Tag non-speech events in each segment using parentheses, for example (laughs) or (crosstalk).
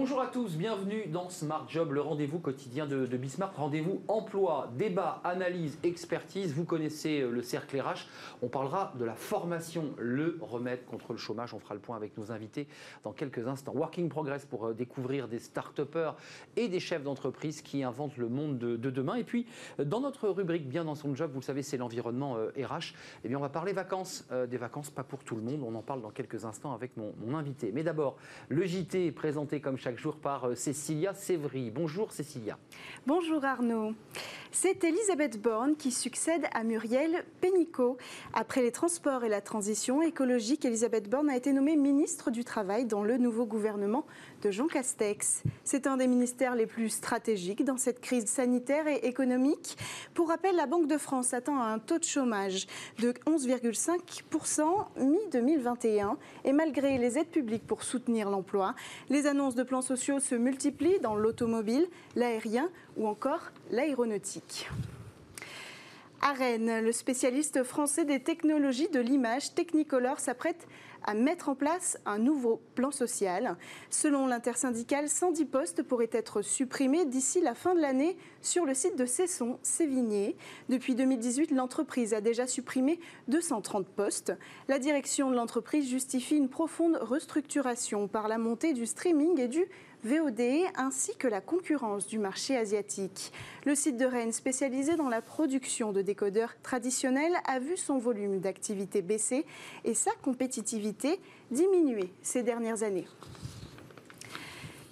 Bonjour à tous, bienvenue dans Smart Job, le rendez-vous quotidien de, de. Rendez-vous emploi, débat, analyse, expertise. Vous connaissez euh, le cercle RH. On parlera de la formation, le remède contre le chômage. On fera le point avec nos invités dans quelques instants. Working Progress pour euh, découvrir des start-upers et des chefs d'entreprise qui inventent le monde de, de demain. Et puis, euh, dans notre rubrique Bien dans son job, vous le savez, c'est l'environnement RH. Eh bien, on va parler vacances. des vacances, pas pour tout le monde. On en parle dans quelques instants avec mon, invité. Mais d'abord, le JT présenté comme jour par euh, Cécilia Sévry. Bonjour Cécilia. Bonjour Arnaud. C'est Elisabeth Borne qui succède à Muriel Pénicaud. Après les transports et la transition écologique, Elisabeth Borne a été nommée ministre du Travail dans le nouveau gouvernement de Jean Castex. C'est un des ministères les plus stratégiques dans cette crise sanitaire et économique. Pour rappel, la Banque de France attend un taux de chômage de 11,5% mi-2021. Et malgré les aides publiques pour soutenir l'emploi, les annonces de plans sociaux se multiplient dans l'automobile, l'aérien ou encore l'aéronautique. Rennes, le spécialiste français des technologies de l'image Technicolor s'apprête à mettre en place un nouveau plan social. Selon l'intersyndicale, 110 postes pourraient être supprimés d'ici la fin de l'année sur le site de Cesson, Sévigné. Depuis 2018, l'entreprise a déjà supprimé 230 postes. La direction de l'entreprise justifie une profonde restructuration par la montée du streaming et du VOD ainsi que la concurrence du marché asiatique. Le site de Rennes, spécialisé dans la production de décodeurs traditionnels, a vu son volume d'activité baisser et sa compétitivité diminuer ces dernières années.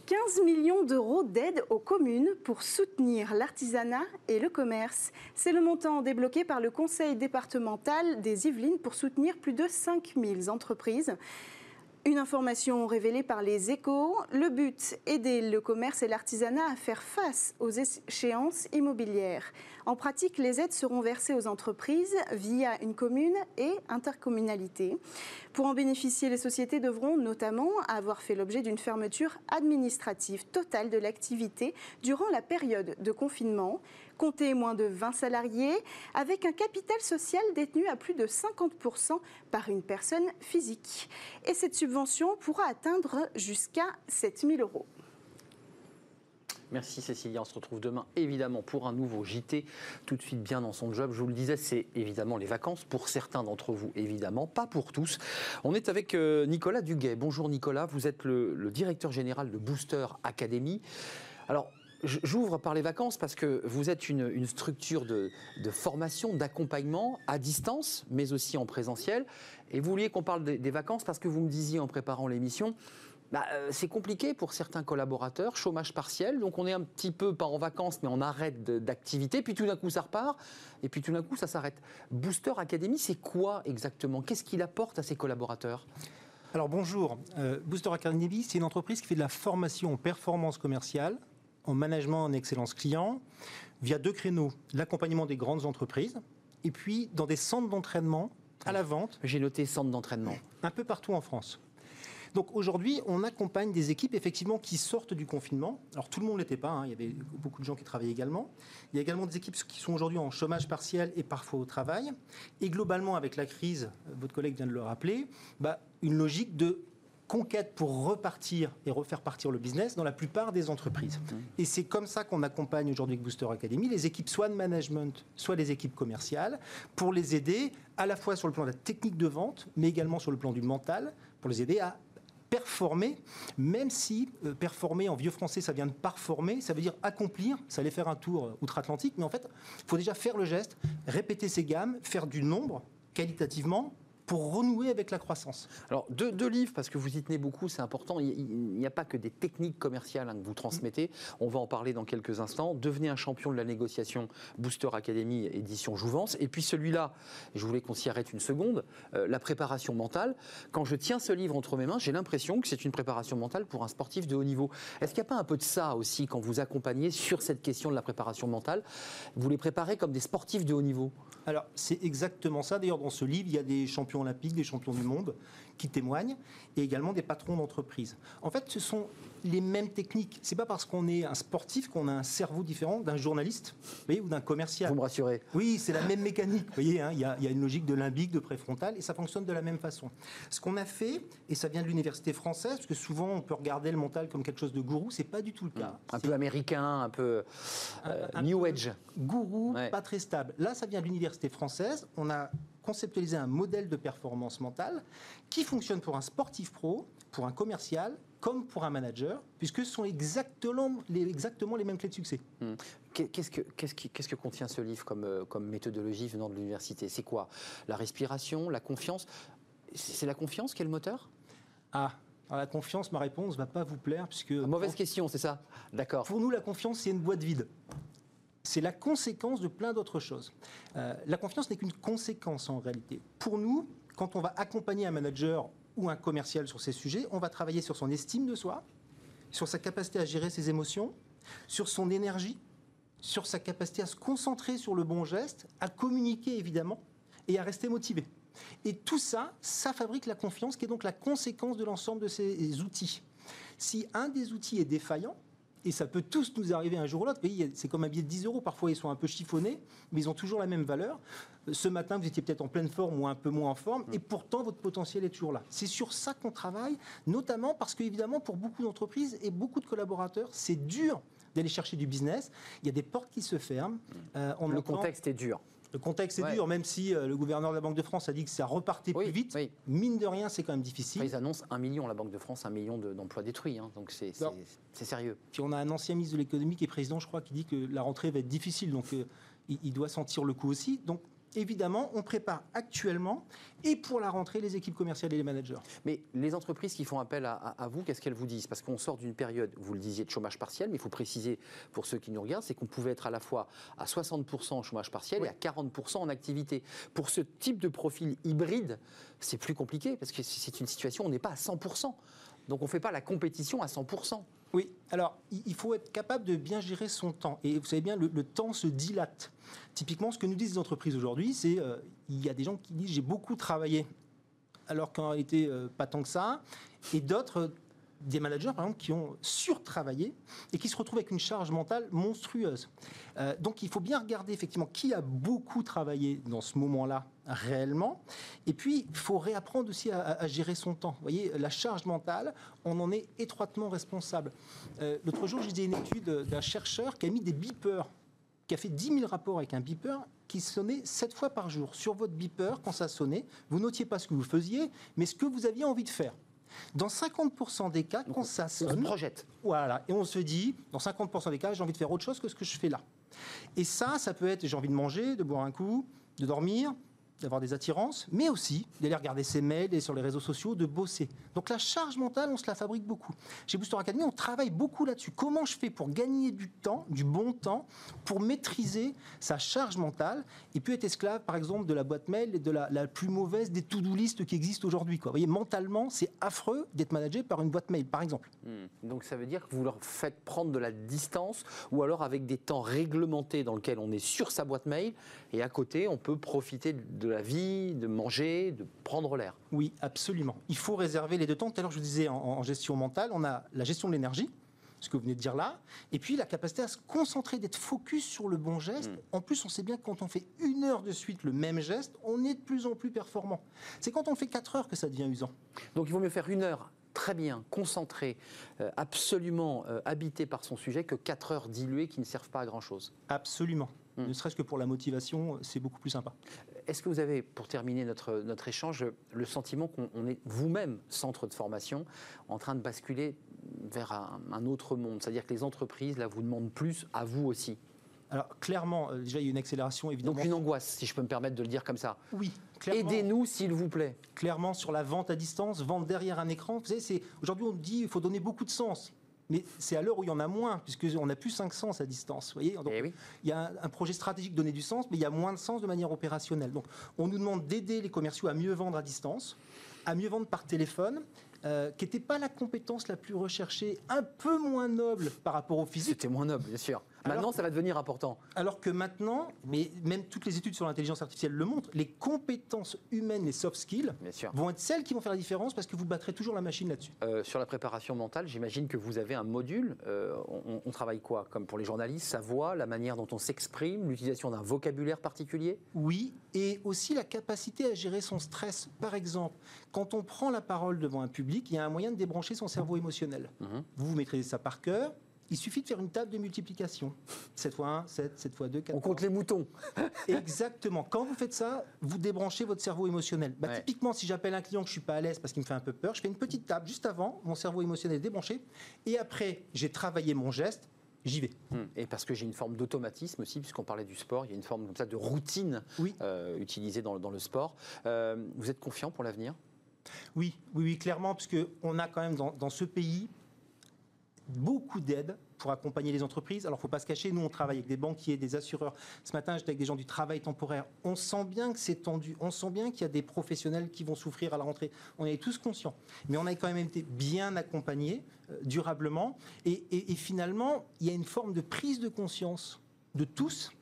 15 millions d'euros d'aide aux communes pour soutenir l'artisanat et le commerce. C'est le montant débloqué par le Conseil départemental des Yvelines pour soutenir plus de 5000 entreprises. Une information révélée par les échos, le but, aider le commerce et l'artisanat à faire face aux échéances immobilières. En pratique, les aides seront versées aux entreprises via une commune et intercommunalité. Pour en bénéficier, les sociétés devront notamment avoir fait l'objet d'une fermeture administrative totale de l'activité durant la période de confinement compter moins de 20 salariés, avec un capital social détenu à plus de 50% par une personne physique. Et cette subvention pourra atteindre jusqu'à 7 000 euros. Merci Cécilia, on se retrouve demain évidemment pour un nouveau JT, tout de suite bien dans son job. Je vous le disais, c'est évidemment les vacances, pour certains d'entre vous évidemment, pas pour tous. On est avec euh, Nicolas Duguet. Bonjour Nicolas, vous êtes le, le directeur général de Booster Academy. Alors, J'ouvre par les vacances parce que vous êtes une, structure de, formation, d'accompagnement à distance, mais aussi en présentiel. Et vous vouliez qu'on parle des, vacances parce que vous me disiez en préparant l'émission, bah, euh, c'est compliqué pour certains collaborateurs, chômage partiel, donc on est un petit peu pas en vacances, mais on arrête d'activité, puis tout d'un coup ça repart, et puis tout d'un coup ça s'arrête. Booster Academy, c'est quoi exactement? Qu'est-ce qu'il apporte à ses collaborateurs? Alors bonjour, euh, Booster Academy, c'est une entreprise qui fait de la formation en performance commerciale, en management en excellence client via deux créneaux. L'accompagnement des grandes entreprises et puis dans des centres d'entraînement à la vente. J'ai noté centres d'entraînement. Un peu partout en France. Donc aujourd'hui, on accompagne des équipes effectivement qui sortent du confinement. Alors tout le monde l'était pas, hein. il y avait beaucoup de gens qui travaillaient également. Il y a également des équipes qui sont aujourd'hui en chômage partiel et parfois au travail. Et globalement, avec la crise, votre collègue vient de le rappeler, bah, une logique de conquête pour repartir et refaire partir le business dans la plupart des entreprises. Mmh. Et c'est comme ça qu'on accompagne aujourd'hui avec Booster Academy les équipes soit de management, soit les équipes commerciales, pour les aider à la fois sur le plan de la technique de vente, mais également sur le plan du mental, pour les aider à performer, même si euh, performer en vieux français, ça vient de performer, ça veut dire accomplir, ça allait faire un tour euh, outre-Atlantique, mais en fait, il faut déjà faire le geste, répéter ses gammes, faire du nombre qualitativement pour renouer avec la croissance. Alors, deux, livres, parce que vous y tenez beaucoup, c'est important. Il n'y a pas que des techniques commerciales hein, que vous transmettez. On va en parler dans quelques instants. Devenez un champion de la négociation, Booster Academy, édition Jouvence. Et puis celui-là, je voulais qu'on s'y arrête une seconde, euh, la préparation mentale. Quand je tiens ce livre entre mes mains, j'ai l'impression que c'est une préparation mentale pour un sportif de haut niveau. Est-ce qu'il n'y a pas un peu de ça aussi quand vous accompagnez sur cette question de la préparation mentale? Vous les préparez comme des sportifs de haut niveau? Alors, c'est exactement ça. D'ailleurs, dans ce livre, il y a des champions olympiques, des champions du monde qui témoignent, et également des patrons d'entreprise. En fait, ce sont les mêmes techniques. C'est pas parce qu'on est un sportif qu'on a un cerveau différent d'un journaliste voyez, ou d'un commercial. Vous me rassurez. Oui, c'est la même mécanique. Vous voyez, hein, il y, a, y, a une logique de limbique, de préfrontal, et ça fonctionne de la même façon. Ce qu'on a fait, et ça vient de l'université française, parce que souvent on peut regarder le mental comme quelque chose de gourou, c'est pas du tout le cas. Un peu américain, un peu euh, new age. Gourou, ouais. pas très stable. Là, ça vient de l'université française. On a conceptualisé un modèle de performance mentale qui fonctionne pour un sportif pro, pour un commercial, comme pour un manager, puisque ce sont exactement les, exactement les mêmes clés de succès. Mmh. Qu'est-ce que, qu'est-ce, qui, qu'est-ce que contient ce livre comme, euh, comme méthodologie venant de l'université? C'est quoi? La respiration, la confiance? C'est la confiance qui est le moteur? Ah, alors la confiance, ma réponse ne va pas vous plaire, puisque... Une mauvaise question, c'est ça? D'accord. Pour nous, la confiance, c'est une boîte vide. C'est la conséquence de plein d'autres choses. Euh, la confiance n'est qu'une conséquence en réalité. Pour nous, quand on va accompagner un manager ou un commercial sur ces sujets, on va travailler sur son estime de soi, sur sa capacité à gérer ses émotions, sur son énergie, sur sa capacité à se concentrer sur le bon geste, à communiquer évidemment et à rester motivé. Et tout ça, ça fabrique la confiance qui est donc la conséquence de l'ensemble de ces outils. Si un des outils est défaillant, et ça peut tous nous arriver un jour ou l'autre. C'est comme un billet de 10 euros. Parfois, ils sont un peu chiffonnés, mais ils ont toujours la même valeur. Ce matin, vous étiez peut-être en pleine forme ou un peu moins en forme, et pourtant, votre potentiel est toujours là. C'est sur ça qu'on travaille, notamment parce qu'évidemment, pour beaucoup d'entreprises et beaucoup de collaborateurs, c'est dur d'aller chercher du business. Il y a des portes qui se ferment. Euh, on le entend... contexte est dur. Le contexte est ouais. dur, même si euh, le gouverneur de la Banque de France a dit que ça repartait oui, plus vite. Oui. Mine de rien, c'est quand même difficile. Ils annoncent un million, la Banque de France, un million d'emplois de, détruits. Hein, donc c'est sérieux. Puis on a un ancien ministre de l'économie qui est président, je crois, qui dit que la rentrée va être difficile. Donc euh, il, il, doit sentir le coup aussi. Donc évidemment, on prépare actuellement et pour la rentrée les équipes commerciales et les managers. Mais les entreprises qui font appel à, vous, qu'est-ce qu'elles vous disent? Parce qu'on sort d'une période, vous le disiez, de chômage partiel, mais il faut préciser pour ceux qui nous regardent, c'est qu'on pouvait être à la fois à 60% en chômage partiel et à 40% en activité. Pour ce type de profil hybride, c'est plus compliqué parce que c'est une situation où on n'est pas à 100%. Donc on ne fait pas la compétition à 100%. Oui, alors il faut être capable de bien gérer son temps. Et vous savez bien, le, temps se dilate. Typiquement, ce que nous disent les entreprises aujourd'hui, c'est euh, il y a des gens qui disent j'ai beaucoup travaillé, alors qu'en réalité, euh, pas tant que ça. Et d'autres, des managers, par exemple, qui ont surtravaillé et qui se retrouvent avec une charge mentale monstrueuse. Euh, donc il faut bien regarder effectivement qui a beaucoup travaillé dans ce moment-là réellement. Et puis, il faut réapprendre aussi à, gérer son temps. Vous voyez, la charge mentale, on en est étroitement responsable. Euh, L'autre jour, j'ai dit une étude d'un chercheur qui a mis des beepers, qui a fait 10 000 rapports avec un beeper qui sonnait 7 fois par jour. Sur votre beeper, quand ça sonnait, vous notiez pas ce que vous faisiez, mais ce que vous aviez envie de faire. Dans 50% des cas, quand ça sonne, on se projette. Voilà, et on se dit, dans 50% des cas, j'ai envie de faire autre chose que ce que je fais là. Et ça, ça peut être, j'ai envie de manger, de boire un coup, de dormir, d'avoir des attirances, mais aussi d'aller regarder ses mails et sur les réseaux sociaux, de bosser. Donc la charge mentale, on se la fabrique beaucoup. Chez Booster Academy, on travaille beaucoup là-dessus. Comment je fais pour gagner du temps, du bon temps, pour maîtriser sa charge mentale et puis être esclave, par exemple, de la boîte mail et de la, plus mauvaise des to-do list qui existent aujourd'hui. Vous voyez, mentalement, c'est affreux d'être managé par une boîte mail, par exemple. Mmh. Donc ça veut dire que vous leur faites prendre de la distance ou alors avec des temps réglementés dans lesquels on est sur sa boîte mail et à côté, on peut profiter de de la vie, de manger, de prendre l'air. Oui, absolument. Il faut réserver les deux temps. Tout à l'heure, je vous disais, en, en, gestion mentale, on a la gestion de l'énergie, ce que vous venez de dire là, et puis la capacité à se concentrer, d'être focus sur le bon geste. Mmh. En plus, on sait bien que quand on fait une heure de suite le même geste, on est de plus en plus performant. C'est quand on fait quatre heures que ça devient usant. Donc il vaut mieux faire une heure très bien, concentré, euh, absolument euh, habité par son sujet, que 4 heures diluées qui ne servent pas à grand-chose. Absolument. Mmh. Ne serait-ce que pour la motivation, c'est beaucoup plus sympa. Est-ce que vous avez, pour terminer notre, notre échange, le sentiment qu'on est vous-même, centre de formation, en train de basculer vers un, un autre monde? C'est-à-dire que les entreprises, là, vous demandent plus à vous aussi alors clairement, euh, déjà il y a une accélération évidemment. Donc une angoisse, si je peux me permettre de le dire comme ça. Oui. Aidez-nous s'il vous plaît. Clairement sur la vente à distance, vente derrière un écran. Vous savez, c'est aujourd'hui on dit il faut donner beaucoup de sens. Mais c'est à l'heure où il y en a moins, puisqu'on n'a plus 5 sens à distance. Vous voyez Donc, eh oui. Il y a un, projet stratégique donner du sens, mais il y a moins de sens de manière opérationnelle. Donc on nous demande d'aider les commerciaux à mieux vendre à distance, à mieux vendre par téléphone, euh, qui n'était pas la compétence la plus recherchée, un peu moins noble par rapport au physique. C'était moins noble, bien sûr. Maintenant, ça va devenir important. Alors que maintenant, mais même toutes les études sur l'intelligence artificielle le montrent, les compétences humaines, les soft skills, vont être celles qui vont faire la différence parce que vous battrez toujours la machine là-dessus. Euh, sur la préparation mentale, j'imagine que vous avez un module. Euh, on, travaille quoi Comme pour les journalistes, sa voix, la manière dont on s'exprime, l'utilisation d'un vocabulaire particulier? Oui, et aussi la capacité à gérer son stress. Par exemple, quand on prend la parole devant un public, il y a un moyen de débrancher son cerveau émotionnel. Mhm. Vous, vous maîtrisez ça par cœur, il suffit de faire une table de multiplication. 7 fois 1, 7, 7 fois 2, 4. On compte les moutons. (laughs) Exactement. Quand vous faites ça, vous débranchez votre cerveau émotionnel. Bah, Typiquement, si j'appelle un client que je suis pas à l'aise parce qu'il me fait un peu peur, je fais une petite table juste avant, mon cerveau émotionnel est débranché, et après, j'ai travaillé mon geste, j'y vais. Hum. Et parce que j'ai une forme d'automatisme aussi, puisqu'on parlait du sport, il y a une forme comme ça de routine euh, utilisée dans, le sport. Euh, vous êtes confiant pour l'avenir? Oui, oui, oui, clairement, parce qu'on a quand même dans, dans ce pays beaucoup d'aide pour accompagner les entreprises. Alors, il ne faut pas se cacher, nous, on travaille avec des banquiers, des assureurs. Ce matin, j'étais avec des gens du travail temporaire. On sent bien que c'est tendu. On sent bien qu'il y a des professionnels qui vont souffrir à la rentrée. On est tous conscients. Mais on a quand même été bien accompagnés euh, durablement. Et, et finalement, il y a une forme de prise de conscience de tous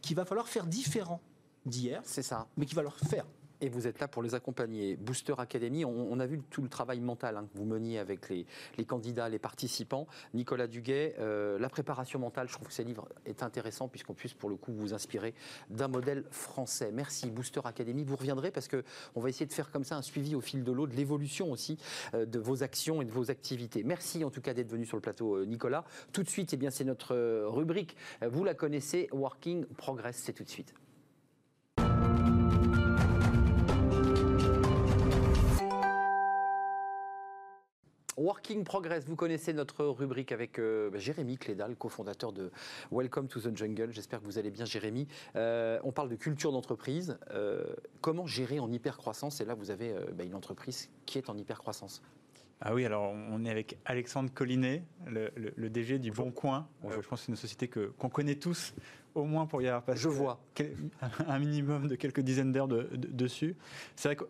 qu'il va falloir faire différent d'hier. C'est ça. Mais qu'il va falloir faire et vous êtes là pour les accompagner. Booster Academy, on, a vu tout le travail mental hein, que vous meniez avec les, candidats, les participants. Nicolas Duguet, euh, la préparation mentale, je trouve que ce livre est intéressant puisqu'on puisse pour le coup vous inspirer d'un modèle français. Merci Booster Academy. Vous reviendrez parce qu'on va essayer de faire comme ça un suivi au fil de l'eau, de l'évolution aussi euh, de vos actions et de vos activités. Merci en tout cas d'être venu sur le plateau, euh, Nicolas. Tout de suite, eh c'est notre rubrique. Vous la connaissez, Working Progress. C'est tout de suite. Working Progress, vous connaissez notre rubrique avec euh, bah, Jérémy Clédal, cofondateur de Welcome to the Jungle. J'espère que vous allez bien, Jérémy. Euh, on parle de culture d'entreprise. Euh, comment gérer en hypercroissance? Et là, vous avez bah, une entreprise qui est en hypercroissance. Ah oui, alors on est avec Alexandre Collinet, le, DG du Bon Coin. je pense que c'est une société que, qu'on connaît tous, au moins pour y avoir passé je vois. (laughs) un minimum de quelques dizaines d'heures dessus. C'est vrai que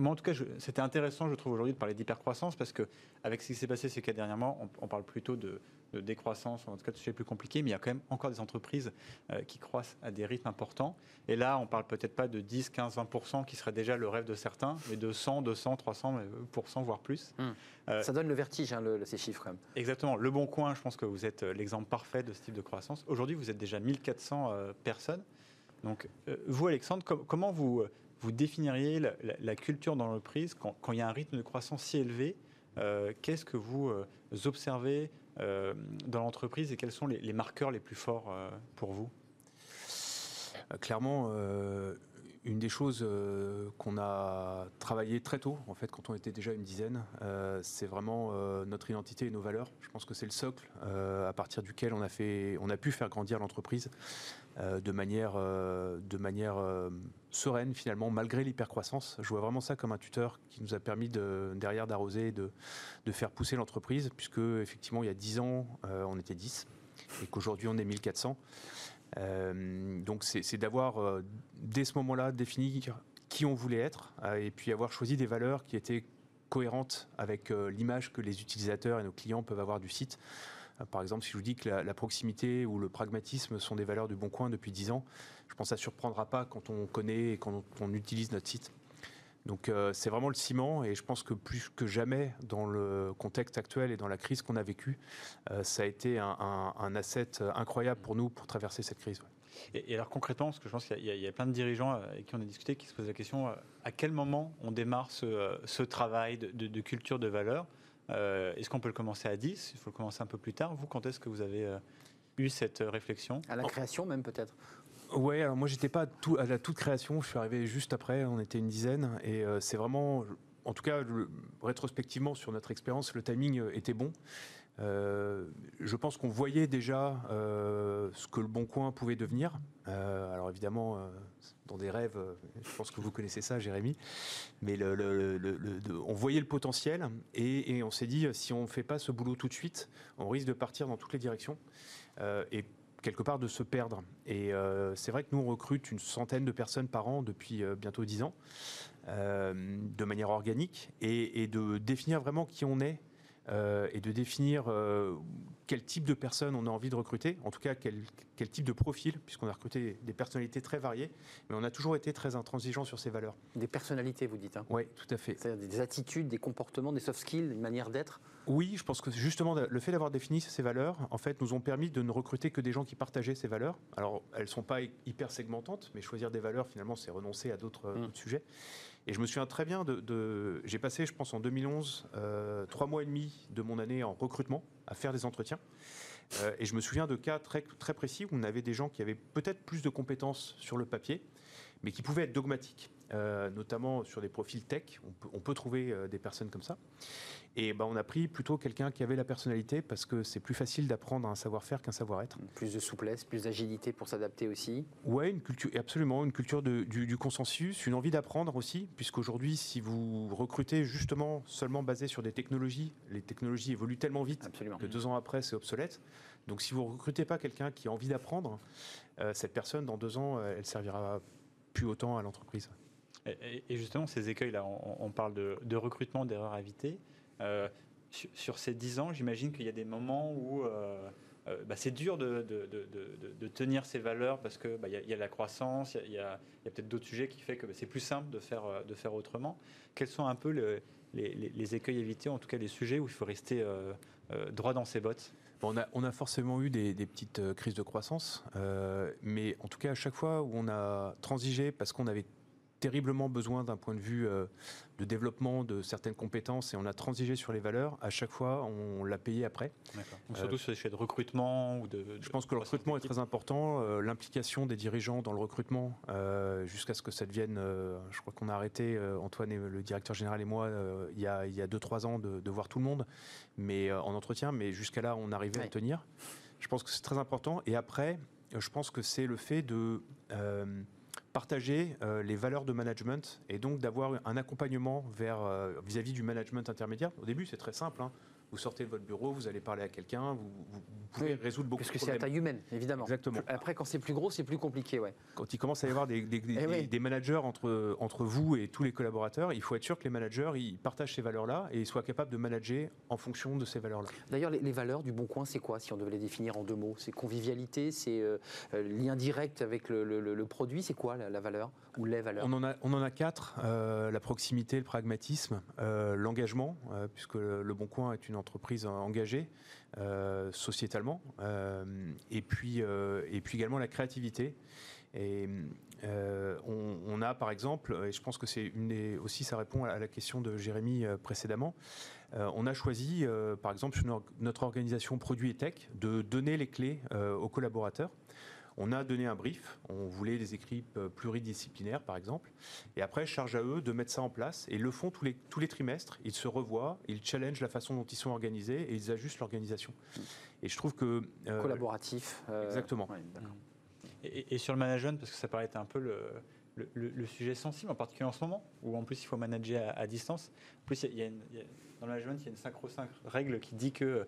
moi, en tout cas, c'était intéressant, je trouve, aujourd'hui de parler d'hypercroissance parce qu'avec ce qui s'est passé ces quatre dernièrement, on, parle plutôt de, décroissance, en tout cas de sujets plus compliqués, mais il y a quand même encore des entreprises euh, qui croissent à des rythmes importants. Et là, on parle peut-être pas de 10, 15, 20% qui serait déjà le rêve de certains, mais de 100, 200, 300% voire plus. Hmm. Euh, Ça donne le vertige, hein, ces chiffres. Quand même. Exactement. Le Bon Coin, je pense que vous êtes euh, l'exemple parfait de ce type de croissance. Aujourd'hui, vous êtes déjà 1400 personnes. Donc, vous, Alexandre, comment vous vous définiriez la, culture dans l'entreprise quand, il y a un rythme de croissance si élevé euh, Qu'est-ce que vous euh, observez euh, dans l'entreprise et quels sont les, marqueurs les plus forts pour vous? Clairement, une des choses qu'on a travaillé très tôt, en fait, quand on était déjà une dizaine, c'est vraiment notre identité et nos valeurs. Je pense que c'est le socle à partir duquel on a, fait, on a pu faire grandir l'entreprise. Euh, de manière, euh, de manière euh, sereine finalement, malgré l'hypercroissance. Je vois vraiment ça comme un tuteur qui nous a permis de, derrière d'arroser, de, de faire pousser l'entreprise, puisque effectivement il y a 10 ans on était 10 et qu'aujourd'hui on est 1400. Donc c'est d'avoir dès ce moment-là défini qui on voulait être et puis avoir choisi des valeurs qui étaient cohérentes avec l'image que les utilisateurs et nos clients peuvent avoir du site. Euh, par exemple, si je vous dis que la, proximité ou le pragmatisme sont des valeurs du Bon Coin depuis 10 ans, je pense que ça ne surprendra pas quand on connaît et quand on, utilise notre site. Donc euh, c'est vraiment le ciment et je pense que plus que jamais dans le contexte actuel et dans la crise qu'on a vécue, euh, ça a été un, asset incroyable pour nous pour traverser cette crise. Et, alors concrètement, parce que je pense qu'il y, a plein de dirigeants avec qui on a discuté qui se posent la question à quel moment on démarre ce, travail de, culture de valeur euh, est-ce qu'on peut le commencer à 10 Il faut le commencer un peu plus tard. Vous, quand est-ce que vous avez euh, eu cette euh, réflexion? À la création même peut-être? Ouais, alors moi j'étais pas à la toute création, je suis arrivé juste après, on était une dizaine, et c'est vraiment, en tout cas rétrospectivement sur notre expérience, le timing était bon. Euh, je pense qu'on voyait déjà euh, ce que le Bon Coin pouvait devenir. Euh, alors évidemment, dans des rêves, je pense que vous connaissez ça, Jérémy, mais on voyait le potentiel et, on s'est dit, si on ne fait pas ce boulot tout de suite, on risque de partir dans toutes les directions. et quelque part de se perdre. Et c'est vrai que nous, on recrute une centaine de personnes par an depuis bientôt dix ans, de manière organique, et, de définir vraiment qui on est euh, et de définir euh, quel type de personnes on a envie de recruter, en tout cas quel, quel type de profil, puisqu'on a recruté des personnalités très variées, mais on a toujours été très intransigeant sur ces valeurs. Des personnalités, vous dites. Hein. Oui, tout à fait. C'est-à-dire des attitudes, des comportements, des soft skills, une manière d'être Oui, je pense que justement le fait d'avoir défini ces valeurs, en fait, nous ont permis de ne recruter que des gens qui partageaient ces valeurs. Alors, elles ne sont pas hyper segmentantes, mais choisir des valeurs, finalement, c'est renoncer à d'autres Mm. sujets. Et je me souviens très bien de. J'ai passé, je pense, en 2011, euh, trois mois et demi de mon année en recrutement à faire des entretiens. Euh, et je me souviens de cas très précis où on avait des gens qui avaient peut-être plus de compétences sur le papier, mais qui pouvaient être dogmatiques, euh, notamment sur des profils tech. On peut, on peut trouver euh, des personnes comme ça. Et ben, on a pris plutôt quelqu'un qui avait la personnalité parce que c'est plus facile d'apprendre un savoir-faire qu'un savoir-être. Plus de souplesse, plus d'agilité pour s'adapter aussi. Une culture, absolument, une culture de- du, du consensus, une envie d'apprendre aussi, puisqu'aujourd'hui, si vous recrutez justement seulement basé sur des technologies, les technologies évoluent tellement vite Absolument. que deux ans après, c'est obsolète. Donc, si vous recrutez pas quelqu'un qui a envie d'apprendre, euh, cette personne, dans deux ans, elle servira plus autant à l'entreprise. Et, justement, ces écueils-là, on, parle de, recrutement, d'erreurs à éviter. Euh, sur, ces 10 ans, j'imagine qu'il y a des moments où euh, euh, bah, c'est dur de, tenir ces valeurs parce qu'il y, a- il y a la croissance, il y a, y y peut-être d'autres sujets qui font que bah, c'est plus simple de faire, autrement. Quels sont un peu le- les, les- les écueils à éviter, en tout cas les sujets où il faut rester droit dans ses bottes? On, a, forcément eu des, des petites euh, crises de croissance, euh, mais en tout cas, à chaque fois où on a transigé parce qu'on avait terriblement besoin d'un point de vue euh, de développement de certaines compétences et on a transigé sur les valeurs, à chaque fois, on l'a payé après. Donc, Surtout sur les sujets de recrutement ou de. Je pense que le recrutement est très important, euh, l'implication des dirigeants dans le recrutement, euh, jusqu'à ce que ça devienne, euh, je crois qu'on a arrêté, euh, Antoine, et le directeur général et moi, euh, il y a 2-3 deux, trois ans de, de voir tout le monde mais, euh, en entretien, mais jusqu'à là, on arrivait à Ouais. tenir. Je pense que c'est très important. Et après, je pense que c'est le fait de euh, partager euh, les valeurs de management et donc d'avoir un accompagnement vers euh, vis-à-vis du management intermédiaire. Au début, c'est très simple. hein. Vous sortez de votre bureau, vous allez parler à quelqu'un, vous, pouvez Oui, résoudre beaucoup Parce de que c'est à problèmes. taille humaine, évidemment. Exactement. Après, quand c'est plus gros, c'est plus compliqué, ouais. Quand il commence à y avoir des, des- des- Eh oui. des managers entre, entre vous et tous les collaborateurs, il faut être sûr que les managers ils partagent ces valeurs-là et ils soient capables de manager en fonction de ces valeurs-là. D'ailleurs, les, les valeurs du Bon Coin, c'est quoi, si on devait les définir en deux mots? C'est convivialité, c'est euh, euh, lien direct avec le, le- le- le produit, c'est quoi la, la valeur Ou les valeurs? On en a, on en a quatre euh, la proximité, le pragmatisme, euh, l'engagement, puisque le, le Bon Coin est une entreprise engagée euh, sociétalement, euh, et, puis, euh, et puis également la créativité. Et on, a par exemple, et je pense que c'est aussi ça répond à la question de Jérémy précédemment, on a choisi par exemple sur no- notre organisation produit et tech de donner les clés aux collaborateurs. On a donné un brief, on voulait des équipes euh, pluridisciplinaires par exemple, et après charge à eux de mettre ça en place, et ils le font tous les, tous les trimestres, ils se revoient, ils challengent la façon dont ils sont organisés, et ils ajustent l'organisation. Et je trouve que... euh, Collaboratif. euh, Exactement. ouais, d'accord. Et, et sur le management, parce que ça paraît être un peu le, le- le- le sujet sensible, en particulier en ce moment, où en plus il faut manager à, à distance. En plus, il y a- il y a une- il y a- dans le management, il y a une sacro-sainte règle qui dit que euh,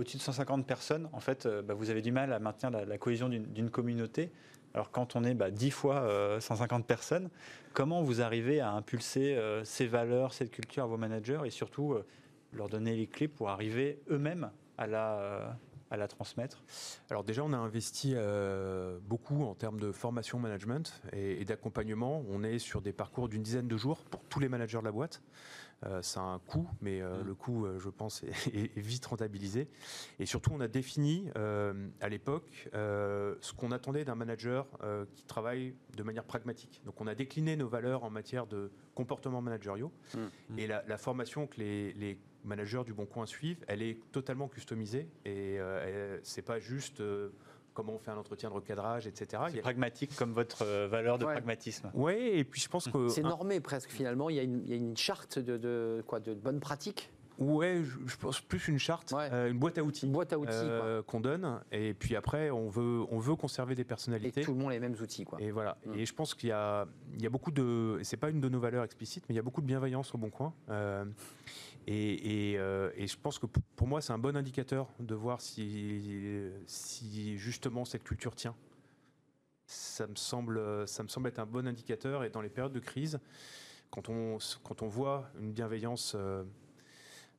au-dessus de 150 personnes, en fait, euh, bah, vous avez du mal à maintenir la, cohésion d'une communauté. Alors quand on est bah, 10 fois euh, 150 personnes, comment vous arrivez à impulser euh, ces valeurs, cette culture à vos managers et surtout euh, leur donner les clés pour arriver eux-mêmes à la, euh, transmettre? Alors déjà, on a investi euh, beaucoup en termes de formation management et d'accompagnement. On est sur des parcours d'une dizaine de jours pour tous les managers de la boîte. Euh, ça a un coût, mais euh, Mm. le coût, euh, je pense, est, (laughs) vite rentabilisé. Et surtout, on a défini à l'époque ce qu'on attendait d'un manager qui travaille de manière pragmatique. Donc, on a décliné nos valeurs en matière de comportement managériaux. Mm. Et la, la formation que les, les managers du Bon Coin suivent, elle est totalement customisée. Et euh, c'est pas juste euh, comment on fait un entretien de recadrage, etc. C'est a- pragmatique comme votre euh, valeur de Ouais. pragmatisme. Ouais, et puis je pense que C'est normé presque finalement. Il y a une, il y a une charte de, de, quoi, de bonnes pratiques, ouais, je, pense plus une charte, Ouais. euh, une boîte à outils. une boîte à outils. quoi. euh, qu'on donne et puis après on veut on veut conserver des Et personnalités tout le monde a les mêmes outils. Quoi. Et voilà. Mm. Et je pense qu'il y a, il y a beaucoup de. et C'est pas une de nos valeurs explicites, mais il y a beaucoup de bienveillance au Bon Coin. Euh, et, et, euh, et je pense que pour moi, c'est un bon indicateur de voir si, si justement cette culture tient. Ça me, semble, ça me semble être un bon indicateur. Et dans les périodes de crise, quand on, quand on voit une bienveillance euh,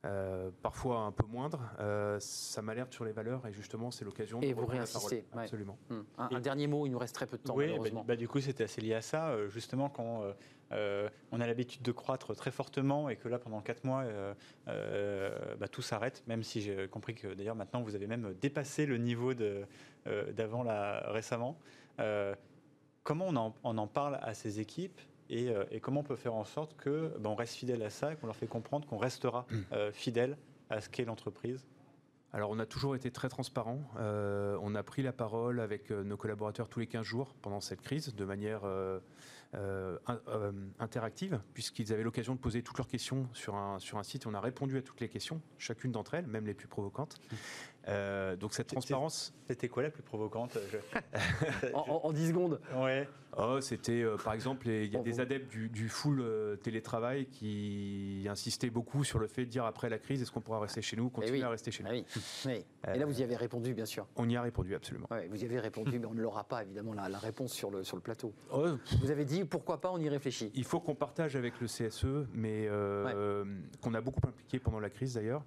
euh, parfois un peu moindre, euh, ça m'alerte sur les valeurs et justement c'est l'occasion de Et vous réinsistez, ouais. Absolument. Hum. Un, un dernier mot, il nous reste très peu de temps Oui, bah, malheureusement. bah, du coup, c'était assez lié à ça. Justement, quand euh, on a l'habitude de croître très fortement et que là, pendant 4 mois, euh, euh, bah, tout s'arrête, même si j'ai compris que d'ailleurs, maintenant, vous avez même dépassé le niveau d'avant là, récemment. Comment on en, on en parle à ces équipes et, et comment on peut faire en sorte que bah, on reste fidèle à ça et qu'on leur fait comprendre qu'on restera euh, fidèle à ce qu'est l'entreprise? Alors on a toujours été très transparent. Euh, on a pris la parole avec nos collaborateurs tous les 15 jours pendant cette crise de manière euh, euh, euh, interactive, puisqu'ils avaient l'occasion de poser toutes leurs questions sur un, sur un site. On a répondu à toutes les questions, chacune d'entre elles, même les plus provocantes. Euh, donc cette transparence, C'était quoi la plus provocante Je- (laughs) En, en- en 10 secondes. Ouais. oh, c'était euh, par exemple, il y a Pour des vous. adeptes du, du full euh, télétravail qui insistaient beaucoup sur le fait de dire après la crise, est-ce qu'on pourra rester chez nous, continuer oui. à rester chez nous. Ah oui. (laughs) oui. Et là, vous y avez répondu, bien sûr. On y a répondu absolument. Ouais, vous y avez répondu, mais on ne l'aura pas, évidemment, la, la réponse sur le, sur le plateau. Oh, Vous avez dit, pourquoi pas, on y réfléchit. Il faut qu'on partage avec le CSE, mais euh, qu'on a beaucoup impliqué pendant la crise d'ailleurs.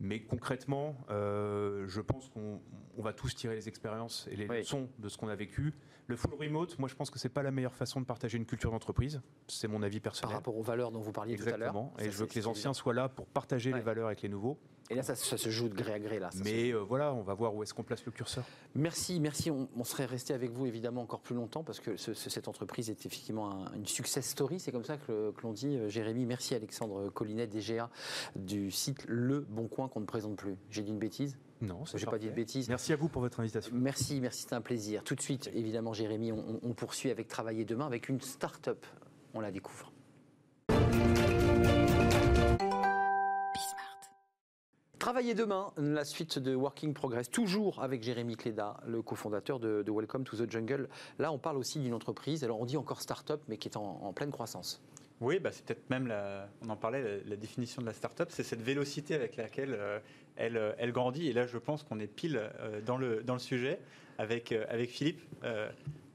Mais concrètement, euh, je pense qu'on on va tous tirer les expériences et les Oui. leçons de ce qu'on a vécu. Le full remote, moi je pense que c'est pas la meilleure façon de partager une culture d'entreprise. C'est mon avis Par personnel. rapport aux valeurs dont vous parliez tout à l'heure. Exactement. Ça, Et je veux que les anciens soient là pour partager Ouais. les valeurs avec les nouveaux. Et là, ça, ça se joue de gré à gré, là. Mais euh, voilà, on va voir où est-ce qu'on place le curseur. Merci, merci. On, on serait resté avec vous évidemment encore plus longtemps parce que ce- ce- cette entreprise est effectivement un- une success story, c'est comme ça que, que l'on dit. Euh, Jérémy, merci Alexandre Collinet, DGA du site Le Bon Coin qu'on ne présente plus. J'ai dit une bêtise Non, c'est J'ai pas dit de bêtises. Merci à vous pour votre invitation. Merci, merci, c'est un plaisir. Tout de suite, évidemment, Jérémy, on poursuit avec Travailler demain avec une start-up. On la découvre. Travailler demain, la suite de Working Progress, toujours avec Jérémy Cléda, le cofondateur de, Welcome to the Jungle. Là, on parle aussi d'une entreprise, alors on dit encore start-up, mais qui est en, pleine croissance. Oui, bah, c'est peut-être même, la, on en parlait, la, définition de la start-up, c'est cette vélocité avec laquelle euh, elle, euh, elle grandit. Et là, je pense qu'on est pile euh, dans, le, dans le sujet avec, avec Philippe.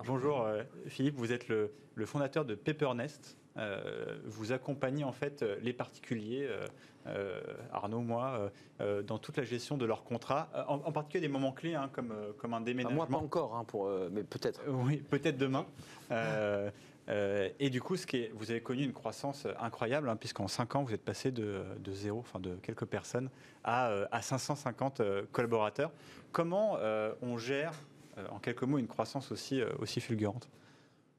Bonjour Philippe, vous êtes le, le fondateur de Paipernest. Euh, vous accompagnez en fait les particuliers, Arnaud, moi, euh, euh, dans toute la gestion de leurs contrats, euh, en, en particulier des moments clés hein, comme, euh, comme un Enfin, déménagement. moi, pas encore, hein, pour, euh, mais peut-être. Euh, Oui, peut-être demain. Euh, euh, et du coup, ce qui est, vous avez connu une croissance incroyable, hein, puisqu'en 5 ans, vous êtes passé de, de zéro, enfin de quelques personnes, à, euh, à 550 euh, collaborateurs. Comment euh, on gère, euh, en quelques mots, une croissance aussi, euh, aussi fulgurante?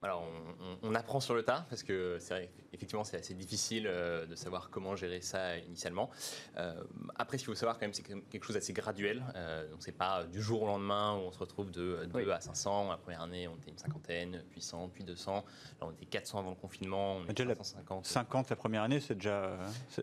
Alors, on, on- on apprend sur le tas parce que c'est vrai, effectivement, c'est assez difficile euh, de savoir comment gérer ça initialement. Euh, après, ce qu'il faut savoir quand même, c'est que c'est quelque chose d'assez graduel. Euh, donc, c'est pas du jour au lendemain où on se retrouve de 2 Oui. à 500. La première année, on était une cinquantaine, puis 100, puis 200. Là, on était 400 avant le confinement, on était Déjà, la- 550. 50 la première année, c'est déjà,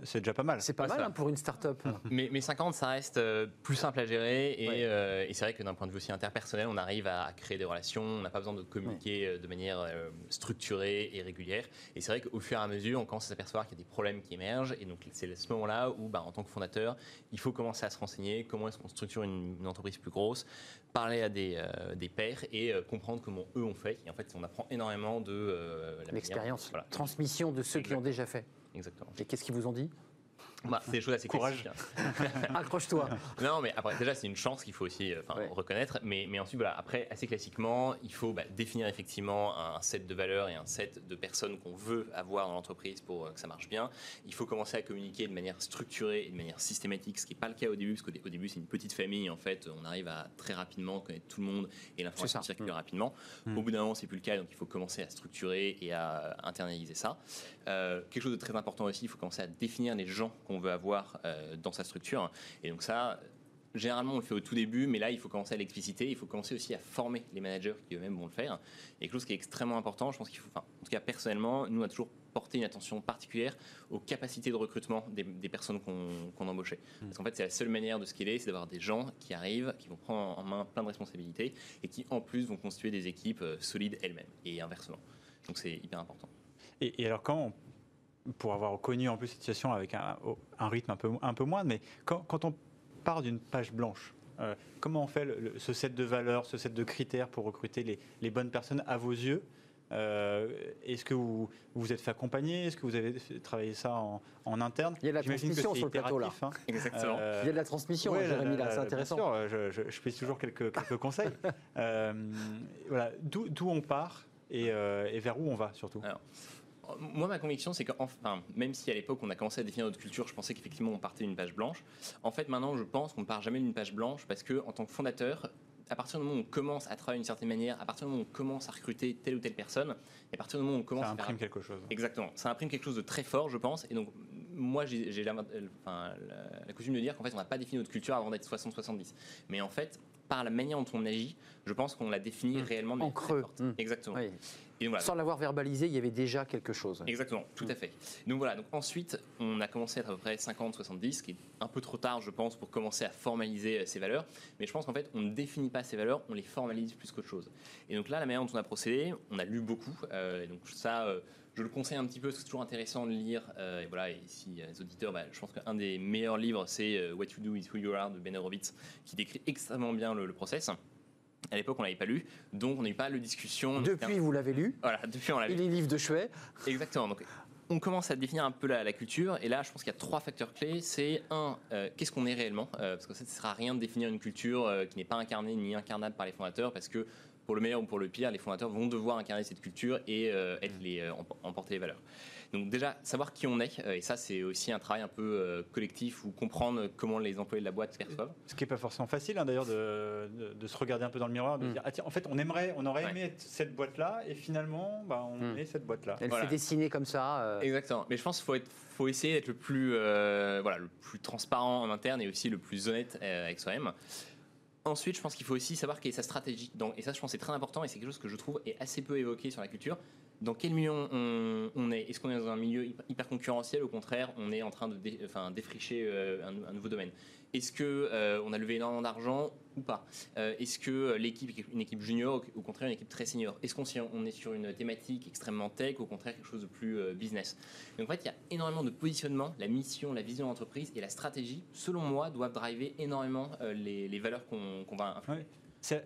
c'est déjà pas mal. C'est pas Ouais, mal hein, pour une start-up. (laughs) Mais, mais 50, ça reste plus simple à gérer. Et, Ouais. euh, et c'est vrai que d'un point de vue aussi interpersonnel, on arrive à créer des relations. On n'a pas besoin de communiquer de manière euh, structurée et régulière. Et c'est vrai qu'au fur et à mesure, on commence à s'apercevoir qu'il y a des problèmes qui émergent. Et donc, c'est à ce moment-là où, bah, en tant que fondateur, il faut commencer à se renseigner comment est-ce qu'on structure une, une entreprise plus grosse, parler à des, euh, des pairs et euh, comprendre comment eux ont fait. Et en fait, on apprend énormément de euh, L'expérience, Voilà, transmission de ceux qui ont déjà fait. exactement. Et qu'est-ce qu'ils vous ont dit? Bah, c'est des choses assez Courage. hein. (laughs) Accroche-toi. Non, mais après, déjà, c'est une chance qu'il faut aussi euh, Ouais. reconnaître. Mais, mais ensuite, voilà, après, assez classiquement, il faut bah, définir effectivement un set de valeurs et un set de personnes qu'on veut avoir dans l'entreprise pour euh, que ça marche bien. Il faut commencer à communiquer de manière structurée et de manière systématique, ce qui n'est pas le cas au début, parce qu'au dé- au début, c'est une petite famille. En fait, on arrive à très rapidement connaître tout le monde et l'information circule Mm. rapidement. Au bout d'un moment, c'est plus le cas, donc il faut commencer à structurer et à euh, internaliser ça. Euh, quelque chose de très important aussi, il faut commencer à définir les gens qu'on veut avoir euh, dans sa structure. Et donc ça, généralement, on le fait au tout début, mais là, il faut commencer à l'expliciter. Il faut commencer aussi à former les managers qui eux-mêmes vont le faire. Et quelque chose qui est extrêmement important, je pense qu'il faut, enfin, en tout cas personnellement, nous on a toujours porté une attention particulière aux capacités de recrutement des, des personnes qu'on qu'on embauchait. Parce qu'en fait, c'est la seule manière de scaler, c'est d'avoir des gens qui arrivent, qui vont prendre en main plein de responsabilités et qui en plus vont constituer des équipes euh, solides elles-mêmes et inversement. Donc c'est hyper important. Et, et alors, quand, on- pour avoir connu en plus cette situation avec un, un rythme un peu, un peu moindre, mais quand, quand on part d'une page blanche, euh, comment on fait le- le- ce set de valeurs, ce set de critères pour recruter les, les bonnes personnes à vos yeux Euh, Est-ce que vous vous êtes fait accompagner? Est-ce que vous avez travaillé ça en, en interne? Il y a de la transmission sur le plateau, là. hein. Exactement. Euh, Il y a de la transmission, Ouais, hein, Jérémy, là, c'est intéressant. Bien sûr, je, je, je pisse toujours quelques, quelques conseils. (laughs) Euh, voilà, d'où d'où on part et, euh, et vers où on va surtout. Alors, Moi, ma conviction, c'est qu'enfin, même si à l'époque on a commencé à définir notre culture, je pensais qu'effectivement on partait d'une page blanche. En fait, maintenant, je pense qu'on ne part jamais d'une page blanche parce que, en tant que fondateur, à partir du moment où on commence à travailler d'une certaine manière, à partir du moment où on commence à recruter telle ou telle personne, et à partir du moment où on commence Ça à faire imprime quelque chose. Exactement. Ça imprime quelque chose de très fort, je pense. Et donc, moi, j'ai j'ai la, enfin, la- la coutume de dire qu'en fait, on n'a pas défini notre culture avant d'être 60-70. Mais en fait, par la manière dont on agit, je pense qu'on l'a défini réellement. de En creux. forte. Mm. Exactement. Oui. Et donc, voilà. Sans l'avoir verbalisé, il y avait déjà quelque chose. Exactement, tout à fait. Donc voilà, donc ensuite, on a commencé à être à peu près 50-70, ce qui est un peu trop tard, je pense, pour commencer à formaliser euh, ces valeurs. Mais je pense qu'en fait, on ne définit pas ces valeurs, on les formalise plus qu'autre chose. Et donc là, la manière dont on a procédé, on a lu beaucoup. euh, et donc ça, euh, je le conseille un petit peu, c'est toujours intéressant de lire. euh, et voilà, et si euh, les auditeurs, bah, je pense qu'un des meilleurs livres, c'est euh, What You Do is Who You Are de Ben Horowitz, qui décrit extrêmement bien le, le process. À l'époque, on l'avait pas lu, donc on n'a eu pas de discussion. Depuis, vous l'avez lu. Voilà, (laughs) depuis on l'a lu. Et les livres de Chouet. Exactement. Donc, on commence à définir un peu la, la culture. Et là, je pense qu'il y a trois facteurs clés. C'est un, euh, qu'est-ce qu'on est réellement Euh, Parce que ça ne sert à rien de définir une culture euh, qui n'est pas incarnée ni incarnable par les fondateurs, parce que pour le meilleur ou pour le pire, les fondateurs vont devoir incarner cette culture et euh, être les, euh, emp- emporter les valeurs. Donc déjà, savoir qui on est, euh, et ça c'est aussi un travail un peu euh, collectif ou comprendre comment les employés de la boîte se perçoivent. Ce qui n'est pas forcément facile hein, d'ailleurs de, de- de se regarder un peu dans le miroir, de Mm. dire ah tiens, en fait on aimerait, on aurait Ouais. aimé être cette boîte-là et finalement bah, on Mm. est cette boîte-là. Elle Voilà. s'est dessinée comme ça. euh, Exactement. Mais je pense qu'il faut, être- faut essayer d'être le plus, euh, voilà, le plus transparent en interne et aussi le plus honnête euh, avec soi-même. Ensuite, je pense qu'il faut aussi savoir quelle est sa stratégie. Et ça, je pense, c'est très important et c'est quelque chose que je trouve est assez peu évoqué sur la culture. Dans quel milieu on, est? Est-ce qu'on est dans un milieu hyper- concurrentiel Au contraire, on est en train de enfin, défricher euh, un, nouveau domaine. Est-ce que euh, on a levé énormément d'argent ou pas? Euh, Est-ce que l'équipe est une équipe junior au contraire une équipe très senior? Est-ce qu'on on est sur une thématique extrêmement tech au contraire quelque chose de plus business? Donc en fait, il y a énormément de positionnement, la mission, la vision d'entreprise et la stratégie, selon moi, doivent driver énormément les, valeurs qu'on qu'on va influer. Ouais.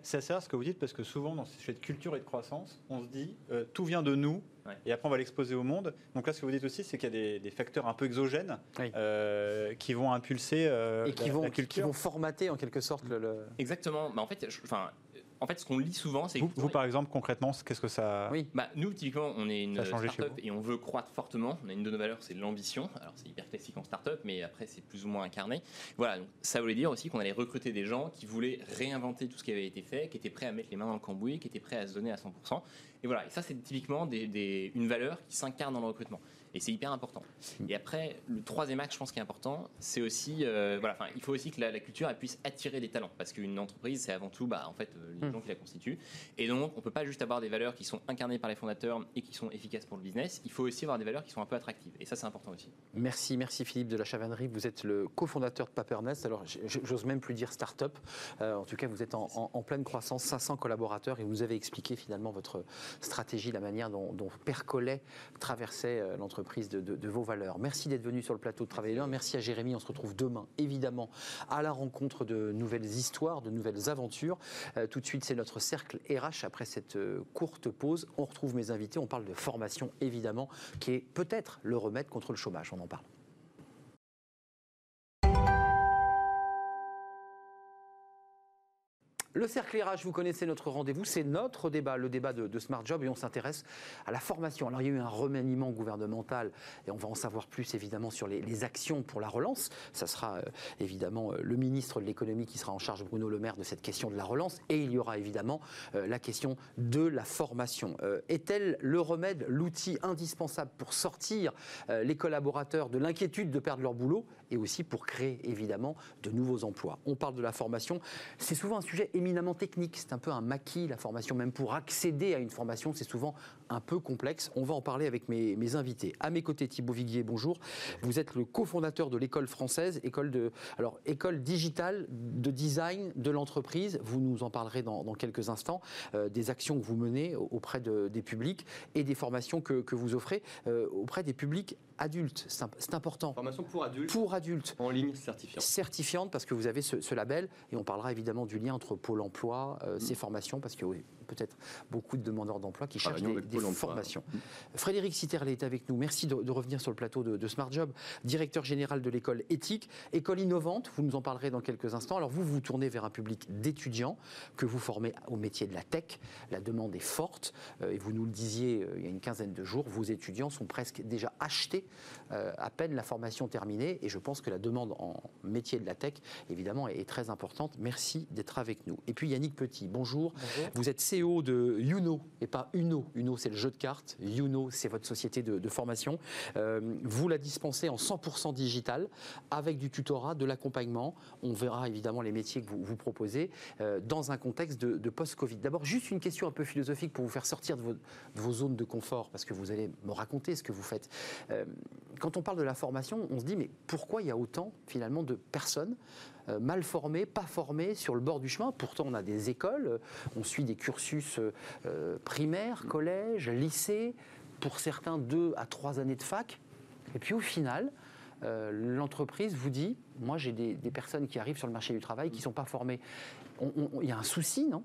C'est rare ce que vous dites parce que souvent dans ces sujets de culture et de croissance, on se dit euh, tout vient de nous Ouais. et après on va l'exposer au monde. Donc là ce que vous dites aussi c'est qu'il y a des, des facteurs un peu exogènes Oui. euh, qui vont impulser euh, et qui la, vont, la qui vont formater en quelque sorte le. le- Exactement. Bah, en fait, je- enfin, en fait, ce qu'on lit souvent, c'est Vous, que vous, par exemple concrètement qu'est-ce que ça Oui. Bah, nous, typiquement, on est une start-up et on veut croître fortement. On a une de nos valeurs, c'est l'ambition. Alors, c'est hyper classique en start-up, mais après, c'est plus ou moins incarné. Voilà, donc, ça voulait dire aussi qu'on allait recruter des gens qui voulaient réinventer tout ce qui avait été fait, qui étaient prêts à mettre les mains dans le cambouis, qui étaient prêts à se donner à 100%. Et voilà, et ça, c'est typiquement des- des- une valeur qui s'incarne dans le recrutement. Et c'est hyper important. Et après, le troisième axe, je pense, qui est important, c'est aussi, euh, voilà, il faut aussi que la, la culture elle puisse attirer des talents, parce qu'une entreprise, c'est avant tout, bah, en fait, euh, les Mm. gens qui la constituent. Et donc, on peut pas juste avoir des valeurs qui sont incarnées par les fondateurs et qui sont efficaces pour le business. Il faut aussi avoir des valeurs qui sont un peu attractives. Et ça, c'est important aussi. Merci, merci Philippe de la Chavannerie. Vous êtes le cofondateur de Papernest. Alors, j'ose même plus dire start-up. Euh, en tout cas, vous êtes en, en- en pleine croissance, 500 collaborateurs, et vous avez expliqué finalement votre stratégie, la manière dont, dont Père Collet traversait euh, de, de- de vos valeurs. Merci d'être venu sur le plateau de Travailler Loin. Merci à Jérémy. On se retrouve demain, évidemment, à la rencontre de nouvelles histoires, de nouvelles aventures. Euh, tout de suite, c'est notre cercle RH. Après cette euh, courte pause, on retrouve mes invités. On parle de formation, évidemment, qui est peut-être le remède contre le chômage. On en parle. Le cercle RH, vous connaissez notre rendez-vous, c'est notre débat, le débat de, Smart Job, et on s'intéresse à la formation. Alors il y a eu un remaniement gouvernemental, et on va en savoir plus évidemment sur les, actions pour la relance. Ça sera euh, évidemment euh, le ministre de l'économie qui sera en charge, Bruno Le Maire, de cette question de la relance, et il y aura évidemment euh, la question de la formation. Est-elle le remède, l'outil indispensable pour sortir les collaborateurs de l'inquiétude de perdre leur boulot, et aussi pour créer évidemment de nouveaux emplois. On parle de la formation, c'est souvent un sujet éminemment technique, c'est un peu un maquis, la formation, même pour accéder à une formation, c'est souvent un peu complexe. On va en parler avec mes, mes invités. À mes côtés, Thibaut Viguier, bonjour. Vous êtes le cofondateur de l'école française, école de, alors école digitale de design de l'entreprise. Vous nous en parlerez dans, dans quelques instants. euh, des actions que vous menez auprès de- des publics et des formations que, que vous offrez euh, auprès des publics adultes. C'est imp- c'est important. Formation pour adultes Pour adultes en ligne certifiante. certifiante parce que vous avez ce, ce label et on parlera évidemment du lien entre Pôle emploi, euh, ces formations parce que oui, peut-être beaucoup de demandeurs d'emploi qui Par cherchent des, formations. Frédéric Citerlet est avec nous. Merci de, de revenir sur le plateau de, de Smart Job, directeur général de l'école éthique, école innovante. Vous nous en parlerez dans quelques instants. Alors vous, vous tournez vers un public d'étudiants que vous formez au métier de la tech. La demande est forte euh, et vous nous le disiez euh, il y a une quinzaine de jours, vos étudiants sont presque déjà achetés euh, à peine la formation terminée et je pense que la demande en métier de la tech, évidemment, est, est très importante. Merci d'être avec nous. Et puis Yannick Petit, bonjour. Vous êtes CEO de Uno et pas Uno. Uno, c'est le jeu de cartes. Uno, c'est votre société de, formation. Euh, vous la dispensez en 100% digital avec du tutorat, de l'accompagnement. On verra évidemment les métiers que vous, vous proposez euh, dans un contexte de, post-Covid. D'abord, juste une question un peu philosophique pour vous faire sortir de vos, zones de confort, parce que vous allez me raconter ce que vous faites. Euh, quand on parle de la formation, on se dit, mais pourquoi il y a autant finalement de personnes mal formées, pas formées sur le bord du chemin Pourtant, on a des écoles, euh, on suit des cursus euh, euh, primaires, collège, lycée, pour certains deux à trois années de fac. Et puis au final, euh, l'entreprise vous dit, moi j'ai des, personnes qui arrivent sur le marché du travail qui ne sont pas formées. Il y a un souci, non?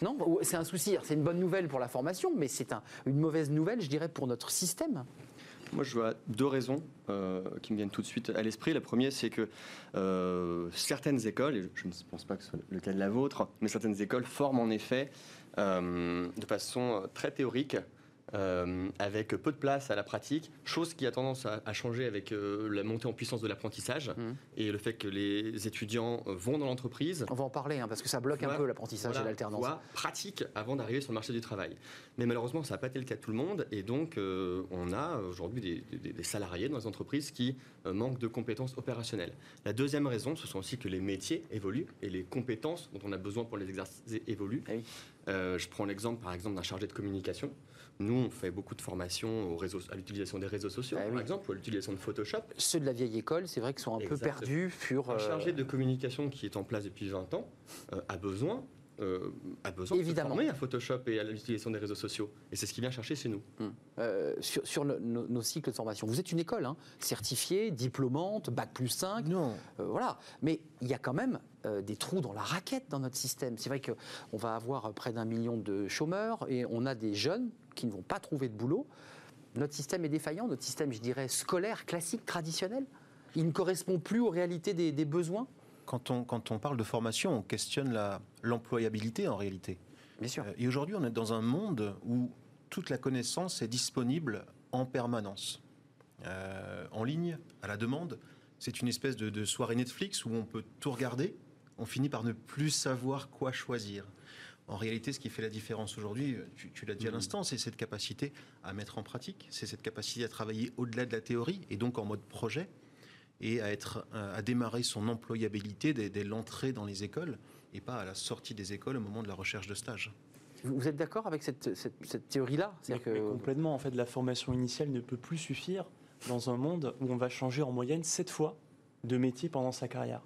Non, c'est un souci. C'est une bonne nouvelle pour la formation, mais c'est un- une mauvaise nouvelle, je dirais, pour notre système. Moi, je vois deux raisons euh, qui me viennent tout de suite à l'esprit. La première, c'est que euh, certaines écoles, et je ne pense pas que ce soit le cas de la vôtre, mais certaines écoles forment en effet euh, de façon très théorique. Euh, avec peu de place à la pratique, chose qui a tendance à, à changer avec euh, la montée en puissance de l'apprentissage Mhm. et le fait que les étudiants euh, vont dans l'entreprise, On va en parler, hein, parce que ça bloque un Voilà. peu l'apprentissage et voilà, l'alternance. voie pratique avant d'arriver sur le marché du travail. Mais malheureusement, ça n'a pas été le cas de tout le monde. Et donc, euh, on a aujourd'hui des, des- des salariés dans les entreprises qui manquent de compétences opérationnelles. La deuxième raison, ce sont aussi que les métiers évoluent et les compétences dont on a besoin pour les exercer évoluent. Eh oui. Je prends l'exemple, par exemple, d'un chargé de communication. Nous, on fait beaucoup de formations aux réseaux, à l'utilisation des réseaux sociaux, oui. par exemple, ou à l'utilisation de Photoshop. Ceux de la vieille école, c'est vrai qu'ils sont un peu perdus sur. Un euh, chargé de communication qui est en place depuis 20 ans euh, a besoin, euh, a besoin de se Évidemment. former à Photoshop et à l'utilisation des réseaux sociaux. Et c'est ce qu'il vient chercher chez nous. euh, sur, sur le- nos, nos cycles de formation. Vous êtes une école, hein, certifiée, diplômante, bac plus 5, Non, euh, voilà. Mais il y a quand même euh, des trous dans la raquette dans notre système. C'est vrai qu'on va avoir euh, près d'un million de chômeurs et on a des jeunes qui ne vont pas trouver de boulot. Notre système est défaillant, notre système, je dirais, scolaire, classique, traditionnel. Il ne correspond plus aux réalités des, des besoins. Quand on, quand on parle de formation, on questionne l'employabilité en réalité. Bien sûr. Euh, Et aujourd'hui, on est dans un monde où toute la connaissance est disponible en permanence. Euh, en ligne, à la demande. C'est une espèce de, de soirée Netflix où on peut tout regarder. On finit par ne plus savoir quoi choisir. En réalité, ce qui fait la différence aujourd'hui, tu, tu l'as dit à l'instant, c'est cette capacité à mettre en pratique, c'est cette capacité à travailler au-delà de la théorie et donc en mode projet et à, être, euh, à démarrer son employabilité dès, dès l'entrée dans les écoles et pas à la sortie des écoles au moment de la recherche de stage. Vous êtes d'accord avec cette, cette- cette théorie-là? Que- complètement, en fait, la formation initiale ne peut plus suffire dans un monde où on va changer en moyenne 7 fois de métier pendant sa carrière.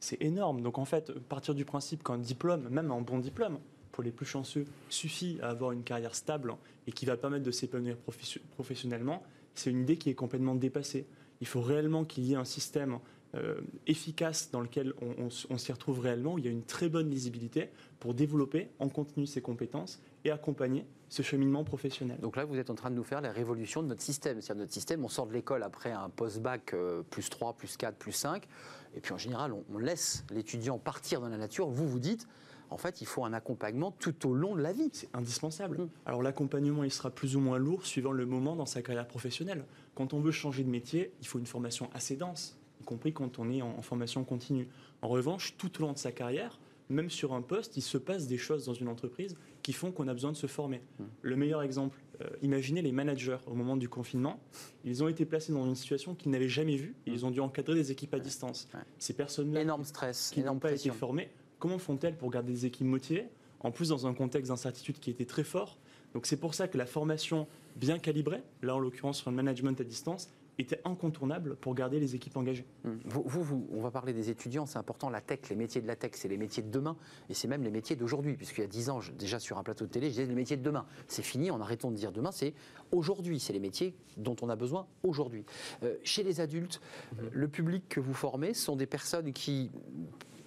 C'est énorme. Donc en fait, partir du principe qu'un diplôme, même un bon diplôme, pour les plus chanceux, suffit à avoir une carrière stable et qui va permettre de s'épanouir profession- professionnellement, c'est une idée qui est complètement dépassée. Il faut réellement qu'il y ait un système euh, efficace dans lequel on, on s'y retrouve réellement, où il y a une très bonne lisibilité pour développer en continu ses compétences et accompagner ce cheminement professionnel. Donc là, vous êtes en train de nous faire la révolution de notre système. C'est-à-dire notre système, on sort de l'école après un post-bac euh, plus 3, plus 4, plus 5. Et puis en général, on, on laisse l'étudiant partir dans la nature. Vous, vous dites, en fait, il faut un accompagnement tout au long de la vie. C'est indispensable. Mm. Alors l'accompagnement, il sera plus ou moins lourd suivant le moment dans sa carrière professionnelle. Quand on veut changer de métier, il faut une formation assez dense, compris quand on est en, en formation continue. En revanche, tout au long de sa carrière, même sur un poste, il se passe des choses dans une entreprise qui font qu'on a besoin de se former. Mm. Le meilleur exemple, euh, imaginez les managers au moment du confinement, ils ont été placés dans une situation qu'ils n'avaient jamais vue, et ils ont dû encadrer des équipes à distance. Ouais. Ces personnes-là Énorme stress, qui n'ont pas été formées, comment font-elles pour garder des équipes motivées? En plus, dans un contexte d'incertitude qui était très fort. Donc, c'est pour ça que la formation bien calibrée, là en l'occurrence sur le management à distance, était incontournable pour garder les équipes engagées. Hum. Vous, vous, vous- on va parler des étudiants, c'est important. La tech, les métiers de la tech, c'est les métiers de demain. Et c'est même les métiers d'aujourd'hui. Puisqu'il y a 10 ans, je- déjà sur un plateau de télé, je disais les métiers de demain. C'est fini, on arrêtons de dire demain, c'est aujourd'hui. C'est les métiers dont on a besoin aujourd'hui. Euh, chez les adultes, euh, le public que vous formez sont des personnes qui,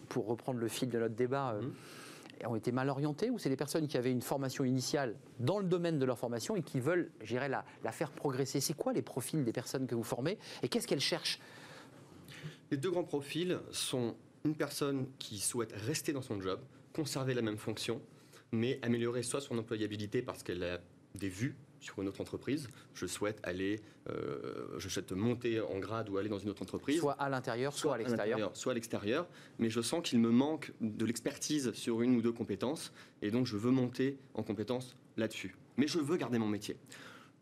pour reprendre le fil de notre débat, euh, ont été mal orientés ou c'est des personnes qui avaient une formation initiale dans le domaine de leur formation et qui veulent, j'irais, la, la faire progresser? C'est quoi les profils des personnes que vous formez et qu'est-ce qu'elles cherchent? Les deux grands profils sont une personne qui souhaite rester dans son job, conserver la même fonction, mais améliorer soit son employabilité parce qu'elle a des vues sur une autre entreprise. Je souhaite aller, euh, je souhaite monter en grade ou aller dans une autre entreprise. Soit à l'intérieur, soit, à l'extérieur. Soit à l'extérieur. Mais je sens qu'il me manque de l'expertise sur une ou deux compétences. Et donc, je veux monter en compétences là-dessus. Mais je veux garder mon métier.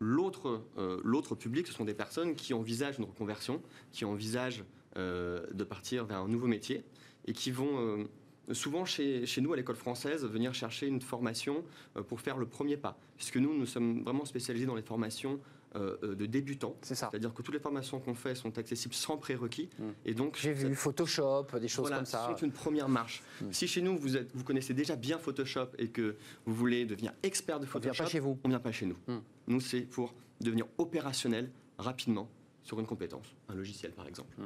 L'autre euh, l'autre public, ce sont des personnes qui envisagent une reconversion, qui envisagent euh, de partir vers un nouveau métier et qui vont souvent chez, chez nous à l'école française venir chercher une formation euh, pour faire le premier pas. Puisque nous, nous sommes vraiment spécialisés dans les formations euh, euh, de débutants. C'est ça. C'est-à-dire que toutes les formations qu'on fait sont accessibles sans prérequis. Mm. Et donc, J'ai vu Photoshop, des choses voilà, comme ça. C'est une première marche. Mm. Si chez nous, vous, êtes, vous connaissez déjà bien Photoshop et que vous voulez devenir expert de On vient Photoshop, pas chez vous. on ne vient pas chez nous. Mm. Nous, c'est pour devenir opérationnel rapidement sur une compétence, un logiciel par exemple.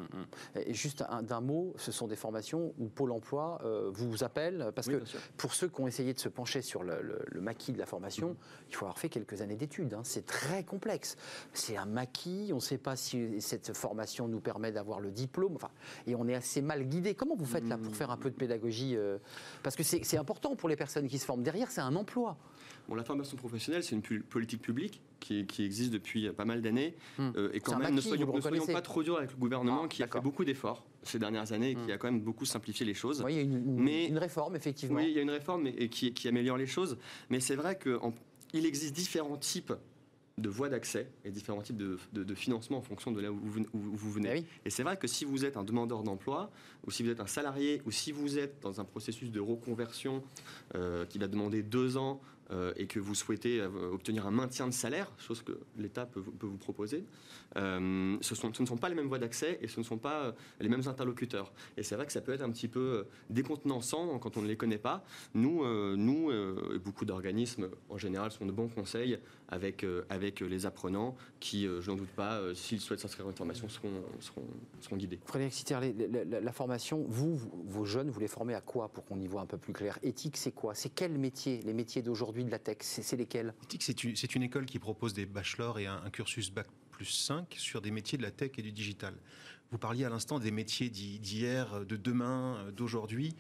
Et juste un- d'un mot, ce sont des formations où Pôle emploi euh, vous appelle, parce Oui, que pour ceux qui ont essayé de se pencher sur le, le- le maquis de la formation, Mhm. il faut avoir fait quelques années d'études. hein. C'est très complexe. C'est un maquis, on ne sait pas si cette formation nous permet d'avoir le diplôme, enfin, et on est assez mal guidé. Comment vous faites là pour faire un peu de pédagogie euh, Parce que c'est important pour les personnes qui se forment. Derrière, c'est un emploi. Bon, la formation professionnelle, c'est une pu- politique publique qui, qui existe depuis pas mal d'années. Hmm. Euh, et quand même, ne soyons, ne pas trop durs avec le gouvernement Ah, qui a fait beaucoup d'efforts ces dernières années et qui Hmm. a quand même beaucoup simplifié les choses. Oui, il y a une, Mais- une réforme, effectivement. Oui, il y a une réforme et, et qui, qui améliore les choses. Mais c'est vrai qu'il existe différents types de voies d'accès et différents types de, de- de financement en fonction de là où vous, où vous venez. Eh oui. Et c'est vrai que si vous êtes un demandeur d'emploi, ou si vous êtes un salarié, ou si vous êtes dans un processus de reconversion euh, qui va demander deux ans euh, et que vous souhaitez euh, obtenir un maintien de salaire, chose que l'État peut, vous- proposer, euh, ce, ne sont pas les mêmes voies d'accès et ce ne sont pas les mêmes interlocuteurs. Et c'est vrai que ça peut être un petit peu décontenançant quand on ne les connaît pas. Nous, nous et beaucoup d'organismes en général sont de bons conseils avec, avec les apprenants qui, je n'en doute pas, s'ils souhaitent s'inscrire une formation, seront, seront, guidés. Frédéric Citerlet, la, la- formation, vous, vos jeunes, vous les formez à quoi pour qu'on y voit un peu plus clair? Éthique, c'est quoi? C'est quels métiers Les métiers d'aujourd'hui de la tech, c'est lesquels? C'est une, école qui propose des bachelors et un, un cursus bac plus 5 sur des métiers de la tech et du digital. Vous parliez à l'instant des métiers d'hi- d'hier, de demain, euh, d'aujourd'hui.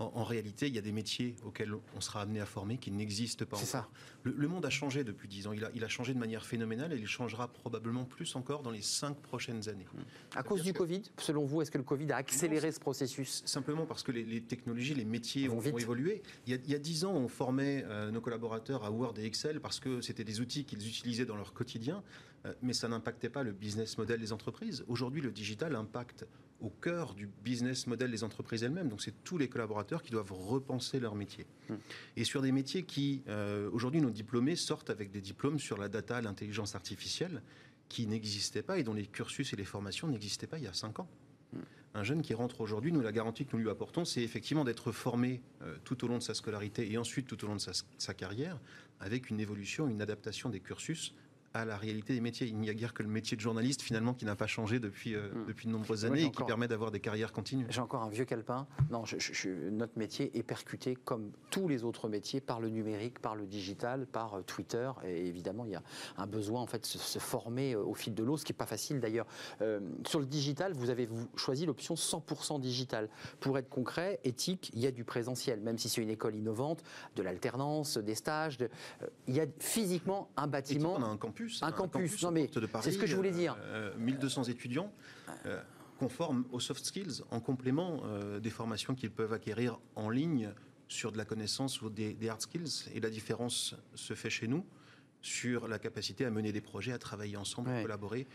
En, en réalité, il y a des métiers auxquels on sera amené à former qui n'existent pas C'est encore. ça. Le, le monde a changé depuis 10 ans. Il a, il a changé de manière phénoménale et il changera probablement plus encore dans les 5 prochaines années. À cause du Covid, selon vous, est-ce que le Covid a accéléré ce processus? Simplement parce que les, les technologies, les métiers Vont ont, ont évolué. Il y, a, 10 ans, on formait euh, nos collaborateurs à Word et Excel parce que c'était des outils qu'ils utilisaient dans leur quotidien, euh, mais ça n'impactait pas le business model des entreprises. Aujourd'hui, le digital impacte au cœur du business model des entreprises elles-mêmes. Donc, c'est tous les collaborateurs qui doivent repenser leur métier. Hmm. Et sur des métiers qui, euh, aujourd'hui, nos diplômés sortent avec des diplômes sur la data, l'intelligence artificielle, qui n'existaient pas et dont les cursus et les formations n'existaient pas il y a 5 ans. Un jeune qui rentre aujourd'hui, nous, la garantie que nous lui apportons, c'est effectivement d'être formé euh, tout au long de sa scolarité et ensuite tout au long de sa, sa carrière, avec une évolution, une adaptation des cursus à la réalité des métiers. Il n'y a guère que le métier de journaliste, finalement, qui n'a pas changé depuis, euh, Mm. depuis de nombreuses années et qui encore- permet d'avoir des carrières continues. J'ai encore un vieux calepin. Non, je- je- je- notre métier est percuté comme tous les autres métiers par le numérique, par le digital, par euh, Twitter. Et évidemment, il y a un besoin en fait de se, former euh, au fil de l'eau, ce qui n'est pas facile d'ailleurs. Euh, sur le digital, vous avez vous, choisi l'option 100% digital. Pour être concret, éthique, il y a du présentiel, même si c'est une école innovante, de l'alternance, des stages. de- il y a physiquement un bâtiment. on a un campus. Un campus, non, mais c'est ce que je voulais dire. euh, 1200 étudiants euh, qu'on forme aux soft skills en complément euh, des formations qu'ils peuvent acquérir en ligne sur de la connaissance ou des, des hard skills. Et la différence se fait chez nous sur la capacité à mener des projets, à travailler ensemble, Ouais. à collaborer,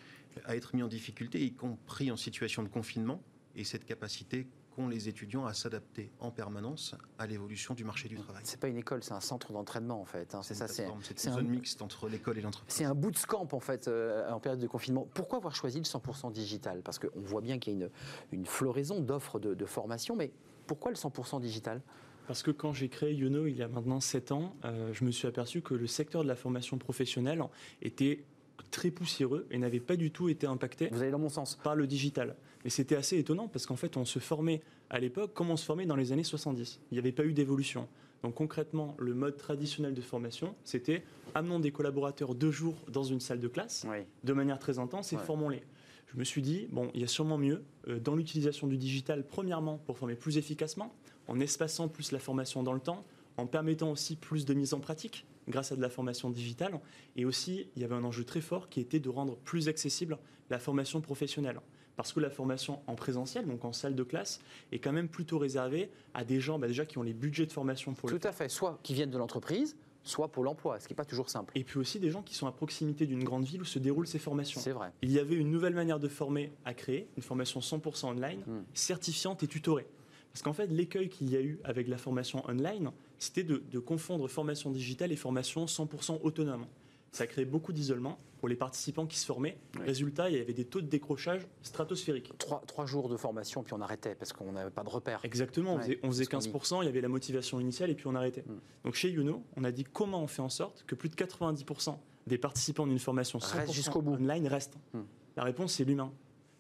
à être mis en difficulté, y compris en situation de confinement. Et cette capacité qu'ont les étudiants à s'adapter en permanence à l'évolution du marché du travail. C'est pas une école, c'est un centre d'entraînement en fait. hein. C'est ça, c'est plateforme, c'est c'est une un, zone mixte entre l'école et l'entreprise. C'est un bootcamp en fait euh, en période de confinement. Pourquoi avoir choisi le 100% digital? Parce qu'on voit bien qu'il y a une, une floraison d'offres de, de formation, mais pourquoi le 100% digital? Parce que quand j'ai créé Yono il y a maintenant 7 ans, euh, je me suis aperçu que le secteur de la formation professionnelle était très poussiéreux et n'avait pas du tout été impacté Vous allez dans mon sens. par le digital. Et c'était assez étonnant parce qu'en fait, on se formait à l'époque comme on se formait dans les années 70. Il n'y avait pas eu d'évolution. Donc concrètement, le mode traditionnel de formation, c'était amenons des collaborateurs deux jours dans une salle de classe Oui. de manière très intense et Ouais. formons-les. Je me suis dit, bon, il y a sûrement mieux euh, dans l'utilisation du digital, premièrement, pour former plus efficacement, en espaçant plus la formation dans le temps, en permettant aussi plus de mise en pratique grâce à de la formation digitale. Et aussi, il y avait un enjeu très fort qui était de rendre plus accessible la formation professionnelle. Parce que la formation en présentiel, donc en salle de classe, est quand même plutôt réservée à des gens bah, déjà qui ont les budgets de formation pour le Tout à fait, soit qui viennent de l'entreprise, soit Pôle emploi, ce qui n'est pas toujours simple. et puis aussi des gens qui sont à proximité d'une grande ville où se déroulent ces formations. C'est vrai. Il y avait une nouvelle manière de former à créer, une formation 100% online, Mm. certifiante et tutorée. Parce qu'en fait, l'écueil qu'il y a eu avec la formation online, c'était de, de confondre formation digitale et formation 100% autonome. Ça créait beaucoup d'isolement pour les participants qui se formaient. Oui. Résultat, il y avait des taux de décrochage stratosphériques. Trois, trois jours de formation, puis on arrêtait parce qu'on n'avait pas de repère. Exactement, on faisait, on faisait c'est ce qu'on 15%, il y avait la motivation initiale et puis on arrêtait. Mm. Donc chez Youno, on a dit comment on fait en sorte que plus de 90% des participants d'une formation Restent 100% jusqu'au bout. online restent. Mm. La réponse, c'est l'humain.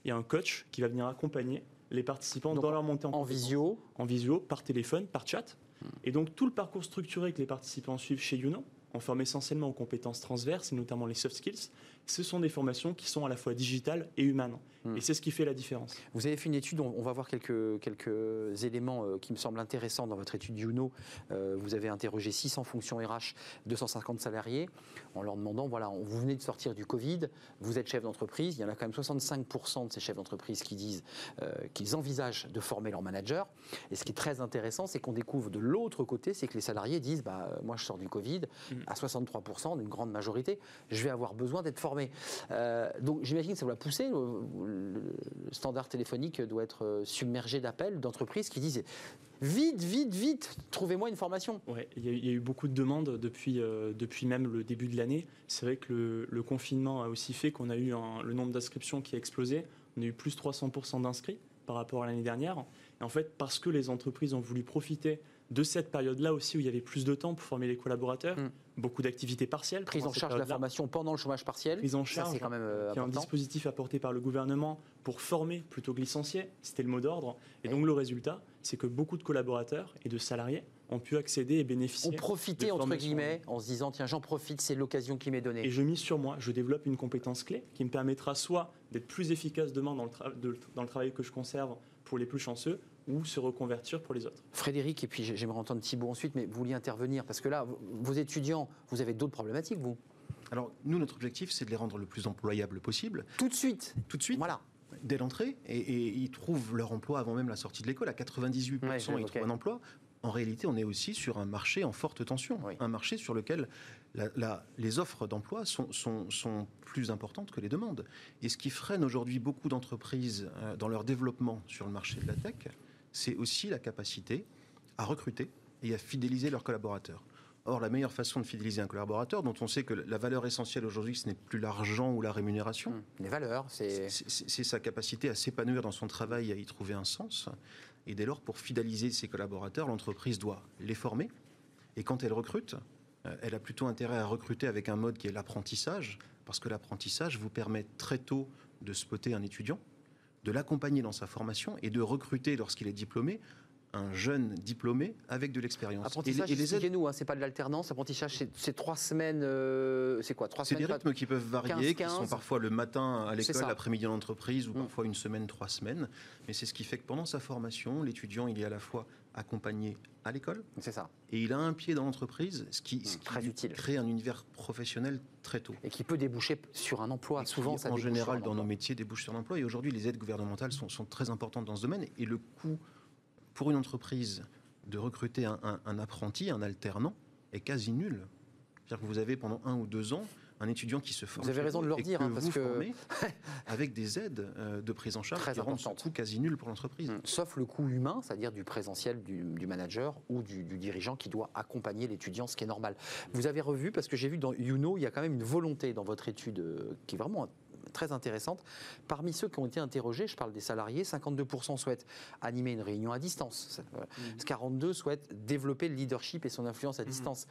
Il y a un coach qui va venir accompagner les participants Donc, dans leur montée en, En visio, en visio, par téléphone, par chat. Et donc tout le parcours structuré que les participants suivent chez Youno, on forme essentiellement aux compétences transverses et notamment les soft skills, ce sont des formations qui sont à la fois digitales et humaines. Hmm. Et c'est ce qui fait la différence. Vous avez fait une étude, on va voir quelques, quelques éléments euh, qui me semblent intéressants dans votre étude Youno. Euh, vous avez interrogé 600 fonctions RH, 250 salariés, en leur demandant, voilà, vous venez de sortir du Covid, vous êtes chef d'entreprise, il y en a quand même 65% de ces chefs d'entreprise qui disent euh, qu'ils envisagent de former leur manager. Et ce qui est très intéressant, c'est qu'on découvre de l'autre côté, c'est que les salariés disent, bah, euh, moi je sors du Covid, Mhm. à 63%, d'une grande majorité, je vais avoir besoin d'être formé. Euh, donc j'imagine que ça va pousser. Le, le standard téléphonique doit être euh, submergé d'appels d'entreprises qui disent vite, vite, vite, trouvez-moi une formation. Ouais, il y, a, eu beaucoup de demandes depuis, euh, depuis même le début de l'année. C'est vrai que le, confinement a aussi fait qu'on a eu le nombre d'inscriptions qui a explosé. On a eu plus 300% d'inscrits par rapport à l'année dernière. Et en fait, parce que les entreprises ont voulu profiter de cette période-là aussi où il y avait plus de temps pour former les collaborateurs, Mm. beaucoup d'activités partielles. Prise en charge de la formation pendant le chômage partiel. Prise en charge, c'est quand même euh, qui est un dispositif apporté par le gouvernement pour former plutôt que licencier. C'était le mot d'ordre. Et donc le résultat, c'est que beaucoup de collaborateurs et de salariés ont pu accéder et bénéficier profitait, de entre guillemets, en se disant tiens, j'en profite, c'est l'occasion qui m'est donnée. Et je mise sur moi, je développe une compétence clé qui me permettra soit d'être plus efficace demain le, dans le travail que je conserve pour les plus chanceux, ou se reconvertir pour les autres. Frédéric, et puis j'aimerais entendre Thibault ensuite, mais vous vouliez intervenir, parce que là, vos étudiants, vous avez d'autres problématiques, vous Alors, nous, notre objectif, c'est de les rendre le plus employables possible, Tout de suite. tout de suite, Voilà. dès l'entrée, et, et ils trouvent leur emploi avant même la sortie de l'école. À 98%, Ouais, ils trouvent un emploi. En réalité, on est aussi sur un marché en forte tension, Oui. un marché sur lequel la- la- les offres d'emploi sont, sont- sont plus importantes que les demandes. Et ce qui freine aujourd'hui beaucoup d'entreprises euh, dans leur développement sur le marché de la tech, c'est aussi la capacité à recruter et à fidéliser leurs collaborateurs. Or, la meilleure façon de fidéliser un collaborateur, dont on sait que la valeur essentielle aujourd'hui, ce n'est plus l'argent ou la rémunération, Hum, Les valeurs, c'est. c'est sa capacité à s'épanouir dans son travail et à y trouver un sens. Et dès lors, pour fidéliser ses collaborateurs, l'entreprise doit les former. Et quand elle recrute, elle a plutôt intérêt à recruter avec un mode qui est l'apprentissage, parce que l'apprentissage vous permet très tôt de spotter un étudiant, de l'accompagner dans sa formation et de recruter, lorsqu'il est diplômé, un jeune diplômé avec de l'expérience. Apprentissage, Et les- et les aides- expliquez-nous, hein, c'est pas de l'alternance. Apprentissage, c'est- trois semaines. euh, c'est quoi Trois C'est des semaines rythmes qui peuvent varier, qui 15, sont parfois le matin à l'école, l'après-midi en entreprise, ou Mm. parfois une semaine, trois semaines. Mais c'est ce qui fait que pendant sa formation, l'étudiant, il est à la fois accompagné à l'école C'est ça. et il a un pied dans l'entreprise, ce qui, ce Mm, qui très lui utile. crée un univers professionnel très tôt. Et qui peut déboucher sur un emploi. Et qui, Souvent, ça en général, dans nos métiers, débouche sur l'emploi. Et aujourd'hui, les aides gouvernementales sont, sont très importantes dans ce domaine. Et le coût pour une entreprise de recruter un, un- un apprenti, un alternant, est quasi nul. C'est-à-dire que vous avez pendant un ou deux ans un étudiant qui se forme. Vous avez raison de leur dire, hein, parce vous que- (laughs) avec des aides euh, de prise en charge Très qui rendent coût quasi nul pour l'entreprise. Hum, Sauf le coût humain, c'est-à-dire du présentiel du, du manager ou du, du dirigeant qui doit accompagner l'étudiant, ce qui est normal. Vous avez revu, parce que j'ai vu dans Youno, il y a quand même une volonté dans votre étude euh, qui est vraiment très intéressante. Parmi ceux qui ont été interrogés, je parle des salariés, 52% souhaitent animer une réunion à distance. Voilà. 42 souhaitent développer le leadership et son influence à distance.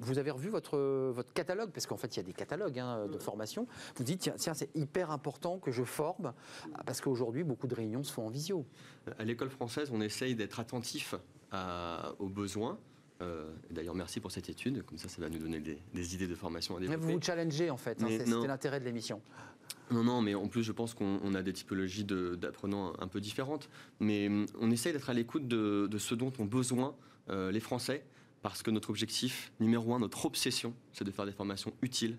Vous avez revu votre, votre catalogue, parce qu'en fait, il y a des catalogues hein, de formation. Vous dites, tiens, tiens, c'est hyper important que je forme, parce qu'aujourd'hui, beaucoup de réunions se font en visio. À l'école française, on essaye d'être attentif à- aux besoins Euh, D'ailleurs, merci pour cette étude. Comme ça, ça va nous donner des, des idées de formation à Mais développer. vous vous challengez en fait, hein, Mais c'était l'intérêt de l'émission. Non, non, mais en plus, je pense qu'on on a des typologies d'apprenants un, un peu différentes. Mais hum, on essaye d'être à l'écoute de, de ce dont ont besoin euh, les Français, parce que notre objectif numéro un, notre obsession, c'est de faire des formations utiles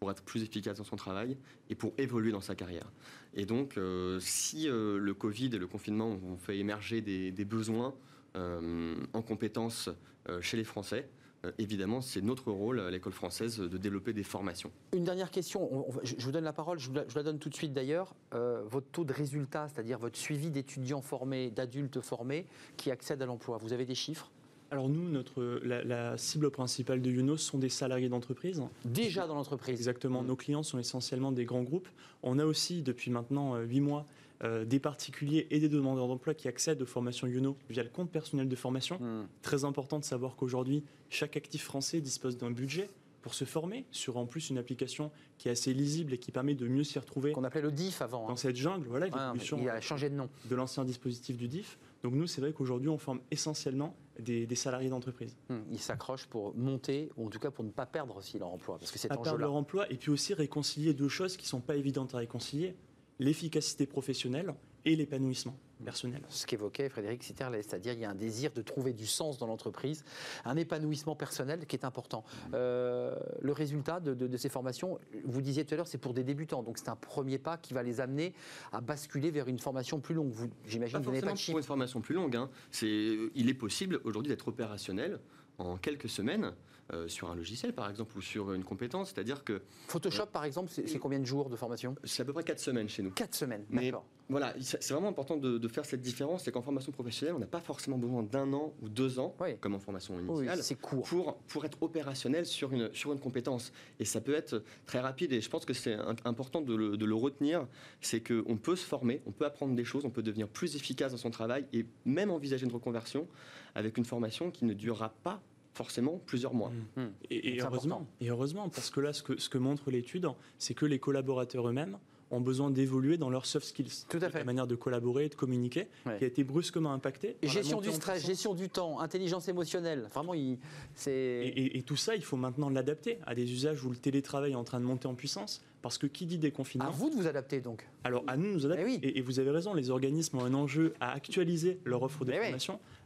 pour être plus efficace dans son travail et pour évoluer dans sa carrière. Et donc, euh, si euh, le Covid et le confinement ont fait émerger des, des besoins en compétences euh, chez les Français, euh, évidemment, c'est notre rôle à l'école française de développer des formations. Une dernière question, On- on va- je vous donne la parole, je vous la, je la donne tout de suite d'ailleurs. Euh, votre taux de résultat, c'est-à-dire votre suivi d'étudiants formés, d'adultes formés qui accèdent à l'emploi, vous avez des chiffres? Alors nous, notre, la, la cible principale de Youno sont des salariés d'entreprise. Déjà dans l'entreprise Exactement. Mm. Nos clients sont essentiellement des grands groupes. On a aussi, depuis maintenant 8 mois, euh, des particuliers et des demandeurs d'emploi qui accèdent aux formations Youno via le compte personnel de formation. Hmm. Très important de savoir qu'aujourd'hui, chaque actif français dispose d'un budget pour se former sur en plus une application qui est assez lisible et qui permet de mieux s'y retrouver Qu'on appelait le DIF avant. hein. dans cette jungle, voilà, Ah, il a changé de nom. de l'ancien dispositif du DIF. Donc nous, c'est vrai qu'aujourd'hui, on forme essentiellement des, des salariés d'entreprise. Hmm, Ils s'accrochent pour monter, ou en tout cas pour ne pas perdre aussi leur emploi, parce que c'est perdre leur emploi et puis aussi réconcilier deux choses qui sont pas évidentes à réconcilier l'efficacité professionnelle et l'épanouissement personnel. Ce qu'évoquait Frédéric Sitterlet, c'est-à-dire il y a un désir de trouver du sens dans l'entreprise, un épanouissement personnel qui est important. Euh, le résultat de, de- de ces formations, vous disiez tout à l'heure, c'est pour des débutants, donc c'est un premier pas qui va les amener à basculer vers une formation plus longue. Vous, j'imagine, Pas vous n'avez pas forcément de pour une formation plus longue. hein. C'est, il est possible aujourd'hui d'être opérationnel en quelques semaines euh, sur un logiciel, par exemple, ou sur une compétence. C'est-à-dire que Photoshop, par exemple, c'est combien de jours de formation? C'est à peu près quatre semaines chez nous. Quatre semaines, Mais d'accord. voilà, c'est vraiment important de, de faire cette différence. C'est qu'en formation professionnelle, on n'a pas forcément besoin d'un an ou deux ans, Oui. comme en formation Oui, initiale. c'est court. pour, pour être opérationnel sur une, sur une compétence. Et ça peut être très rapide. Et je pense que c'est important de le, de le retenir. C'est qu'on peut se former, on peut apprendre des choses, on peut devenir plus efficace dans son travail et même envisager une reconversion avec une formation qui ne durera pas forcément plusieurs mois. Hmm. Et, et heureusement, important. et heureusement, parce que là, ce que, ce que montre l'étude, c'est que les collaborateurs eux-mêmes ont besoin d'évoluer dans leurs soft skills. Tout à fait. La manière de collaborer, de communiquer, Ouais. qui a été brusquement impactée. par la Gestion du stress, gestion du temps, intelligence émotionnelle. Vraiment, il- c'est. Et, et- et tout ça, il faut maintenant l'adapter à des usages où le télétravail est en train de monter en puissance. Parce que qui dit À déconfinement vous de vous adapter donc. Alors à nous de nous adapter. Eh oui. et, et vous avez raison, les organismes ont un enjeu à actualiser leur offre de Eh oui.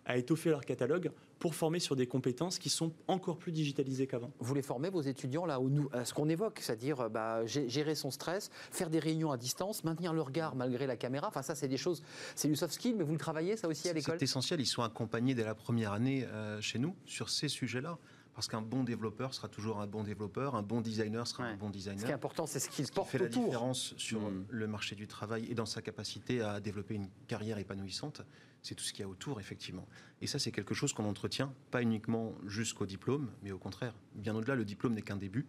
À étoffer leur catalogue pour former sur des compétences qui sont encore plus digitalisées qu'avant. Vous les formez, vos étudiants, là, où nous, à ce qu'on évoque, c'est-à-dire euh, bah, gé- gérer son stress, faire des réunions à distance, maintenir le regard malgré la caméra. Enfin, ça, c'est des choses, c'est du soft skill, mais vous le travaillez, ça aussi, à l'école C'est essentiel, ils sont accompagnés dès la première année euh, chez nous sur ces sujets-là. Parce qu'un bon développeur sera toujours un bon développeur, un bon designer sera Ouais. un bon Ce qui est designer. important, c'est ce qu'il Ce qui porte fait la différence sur Mm. le marché du travail et dans sa capacité à développer une carrière épanouissante, c'est tout ce qu'il y a autour, effectivement. Et ça, c'est quelque chose qu'on entretient, pas uniquement jusqu'au diplôme, mais au contraire. Bien au-delà, le diplôme n'est qu'un début.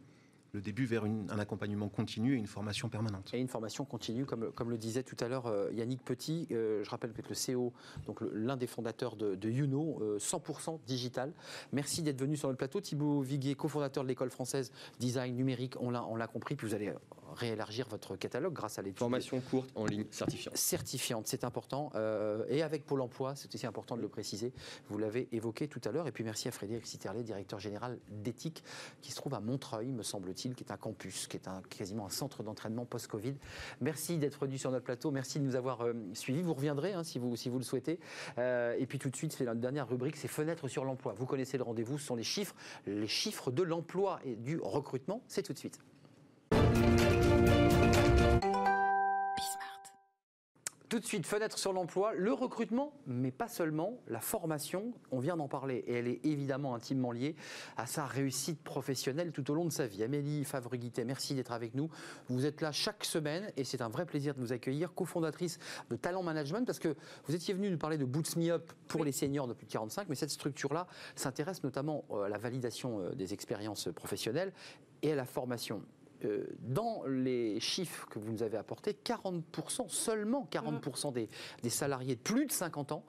Le début vers un accompagnement continu et une formation permanente. Et une formation continue, comme, le disait tout à l'heure euh, Yannick Petit. euh, je rappelle que le CEO, donc le- l'un des fondateurs de, de Youno, euh, 100% digital. Merci d'être venu sur notre plateau. Thibaut Viguier, cofondateur de l'école française design numérique, on l'a compris. Puis vous allez réélargir votre catalogue grâce à l'étude. Formation courte en ligne certifiante. certifiante, c'est important. euh, et avec Pôle emploi, c'est aussi important de le préciser. Vous l'avez évoqué tout à l'heure. Et puis merci à Frédéric Sitterlet, directeur général d'éthique, qui se trouve à Montreuil, me semble-t-il, qui est un campus, qui est un, quasiment un centre d'entraînement post-Covid. Merci d'être venu sur notre plateau. Merci de nous avoir euh, suivis. Vous reviendrez hein, si, vous, si vous le souhaitez. Euh, et puis tout de suite, c'est la dernière rubrique, c'est fenêtre sur l'emploi. Vous connaissez le rendez-vous, ce sont les chiffres, les chiffres de l'emploi et du recrutement. C'est tout de suite. Tout de suite, fenêtre sur l'emploi, le recrutement, mais pas seulement, la formation, on vient d'en parler, et elle est évidemment intimement liée à sa réussite professionnelle tout au long de sa vie. Amélie Favre-Guittet, merci d'être avec nous. Vous êtes là chaque semaine, et c'est un vrai plaisir de vous accueillir, cofondatrice de Talent Management, parce que vous étiez venue nous parler de Boots Me Up pour les seniors de plus de 45, mais cette structure-là s'intéresse notamment euh, à la validation euh, des expériences professionnelles et à la formation. Euh, dans les chiffres que vous nous avez apportés, 40%, seulement 40% des, des salariés de plus de 50 ans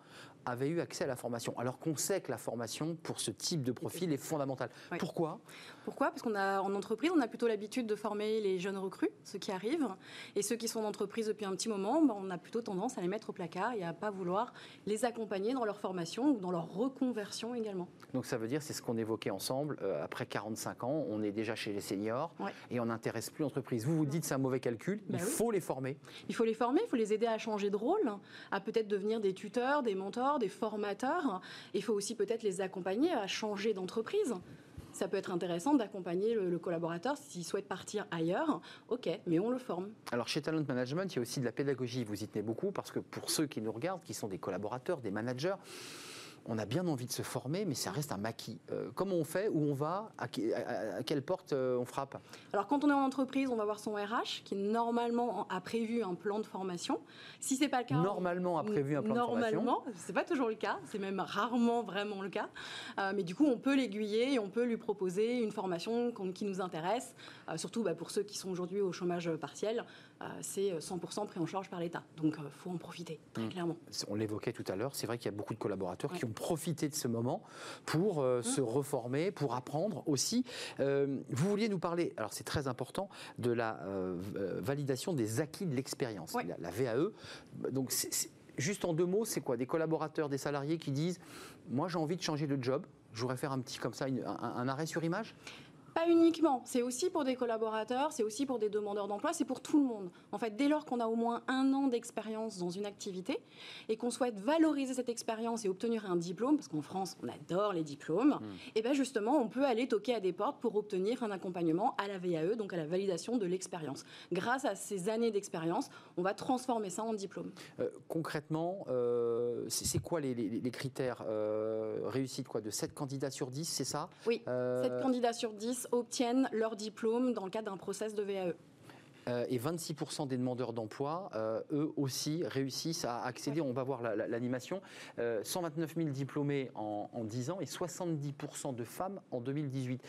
avaient eu accès à la formation. Alors qu'on sait que la formation pour ce type de profil est fondamentale. Oui. Pourquoi? Pourquoi? Parce qu'on a en entreprise, on a plutôt l'habitude de former les jeunes recrues, ceux qui arrivent, et ceux qui sont en entreprise depuis un petit moment, ben, on a plutôt tendance à les mettre au placard et à pas vouloir les accompagner dans leur formation ou dans leur reconversion également. Donc ça veut dire, c'est ce qu'on évoquait ensemble, euh, après 45 ans, on est déjà chez les seniors Ouais. et on n'intéresse plus l'entreprise. Vous vous dites c'est un mauvais calcul, Bah il oui. faut les former. Il faut les former, il faut les aider à changer de rôle, à peut-être devenir des tuteurs, des mentors, des formateurs. Il faut aussi peut-être les accompagner à changer d'entreprise. Ça peut être intéressant d'accompagner le, le collaborateur s'il souhaite partir ailleurs. Ok, mais on le forme. Alors chez Talent Management, il y a aussi de la pédagogie, vous y tenez beaucoup, parce que pour ceux qui nous regardent, qui sont des collaborateurs, des managers, on a bien envie de se former, mais ça reste un maquis. Euh, comment on fait Où on va à, qui- à- à quelle porte euh, on frappe? Alors quand on est en entreprise, on va voir son RH qui normalement a prévu un plan de formation. Si c'est pas le cas, Normalement a prévu un plan de formation. Normalement, c'est pas toujours le cas, c'est même rarement vraiment le cas. Euh, mais du coup, on peut l'aiguiller et on peut lui proposer une formation qui nous intéresse. Surtout bah, pour ceux qui sont aujourd'hui au chômage partiel, c'est 100% pris en charge par l'État. Donc, il faut en profiter très Mm. clairement. On l'évoquait tout à l'heure, c'est vrai qu'il y a beaucoup de collaborateurs qui ont profité de ce moment pour euh, se reformer, pour apprendre aussi. Euh, vous vouliez nous parler, alors c'est très important, de la euh, euh, validation des acquis de l'expérience, Ouais. la, la VAE. Donc, juste en deux mots, c'est quoi? Des collaborateurs, des salariés qui disent Moi, j'ai envie de changer de job, je voudrais faire un petit comme ça, une- un, un arrêt sur image? Pas uniquement, c'est aussi pour des collaborateurs, c'est aussi pour des demandeurs d'emploi, c'est pour tout le monde. En fait, dès lors qu'on a au moins un an d'expérience dans une activité et qu'on souhaite valoriser cette expérience et obtenir un diplôme, parce qu'en France, on adore les diplômes, et bien justement, on peut aller toquer à des portes pour obtenir un accompagnement à la VAE, donc à la validation de l'expérience. Grâce à ces années d'expérience, on va transformer ça en diplôme. Euh, concrètement, euh, c'est quoi les, les- les critères euh, réussite quoi, De 7 candidats sur 10, c'est ça? Oui, Euh, 7 candidats sur 10 obtiennent leur diplôme dans le cadre d'un process de. VAE. Euh, et 26% des demandeurs d'emploi, euh, eux aussi, réussissent à accéder, on va voir la- la- l'animation, euh, 129 000 diplômés en, en 10 ans et 70% de femmes en 2018.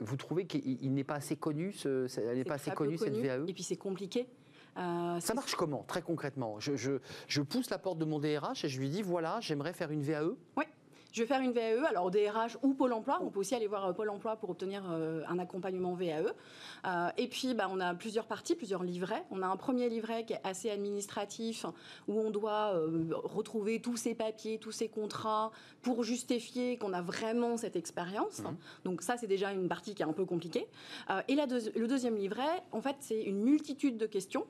Vous trouvez qu'il il n'est pas assez connu, ce, elle n'est pas assez connue cette connu, VAE Et puis c'est compliqué. Euh, Ça marche comment, très concrètement? Je, je- je pousse la porte de mon DRH et je lui dis, voilà, j'aimerais faire une. VAE. Je vais faire une VAE, alors DRH ou Pôle emploi. On peut aussi aller voir euh, Pôle emploi pour obtenir euh, un accompagnement VAE. Euh, et puis, bah, on a plusieurs parties, plusieurs livrets. On a un premier livret qui est assez administratif, où on doit retrouver tous ces papiers, tous ces contrats, pour justifier qu'on a vraiment cette expérience. Donc ça, c'est déjà une partie qui est un peu compliquée. Et la le deuxième livret, en fait, c'est une multitude de questions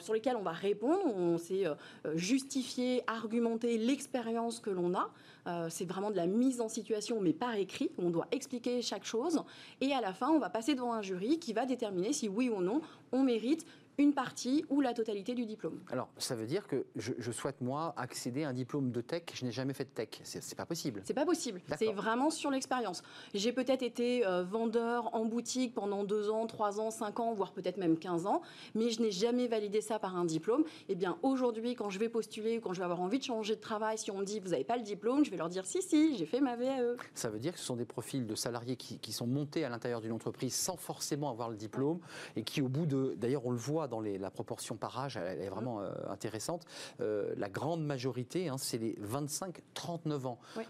sur lesquelles on va répondre. On sait euh, justifier, argumenter l'expérience que l'on a. Euh, c'est vraiment de la mise en situation, mais par écrit. On doit expliquer chaque chose. Et à la fin, on va passer devant un jury qui va déterminer si oui ou non on mérite une partie ou la totalité du diplôme. Alors, ça veut dire que je, je souhaite, moi, accéder à un diplôme de tech, je n'ai jamais fait de tech. C'est pas possible. C'est pas possible. C'est vraiment sur l'expérience. J'ai peut-être été euh, vendeur en boutique pendant deux ans, trois ans, cinq ans, voire peut-être même 15 ans, mais je n'ai jamais validé ça par un diplôme. Eh bien, aujourd'hui, quand je vais postuler ou quand je vais avoir envie de changer de travail, si on me dit vous n'avez pas le diplôme, je vais leur dire si, si, j'ai fait ma. VAE. Ça veut dire que ce sont des profils de salariés qui, qui sont montés à l'intérieur d'une entreprise sans forcément avoir le diplôme et qui, au bout de. D'ailleurs, on le voit dans les- la proportion par âge, elle, est vraiment euh, intéressante. Euh, la grande majorité, hein, c'est les 25-39 ans. Oui.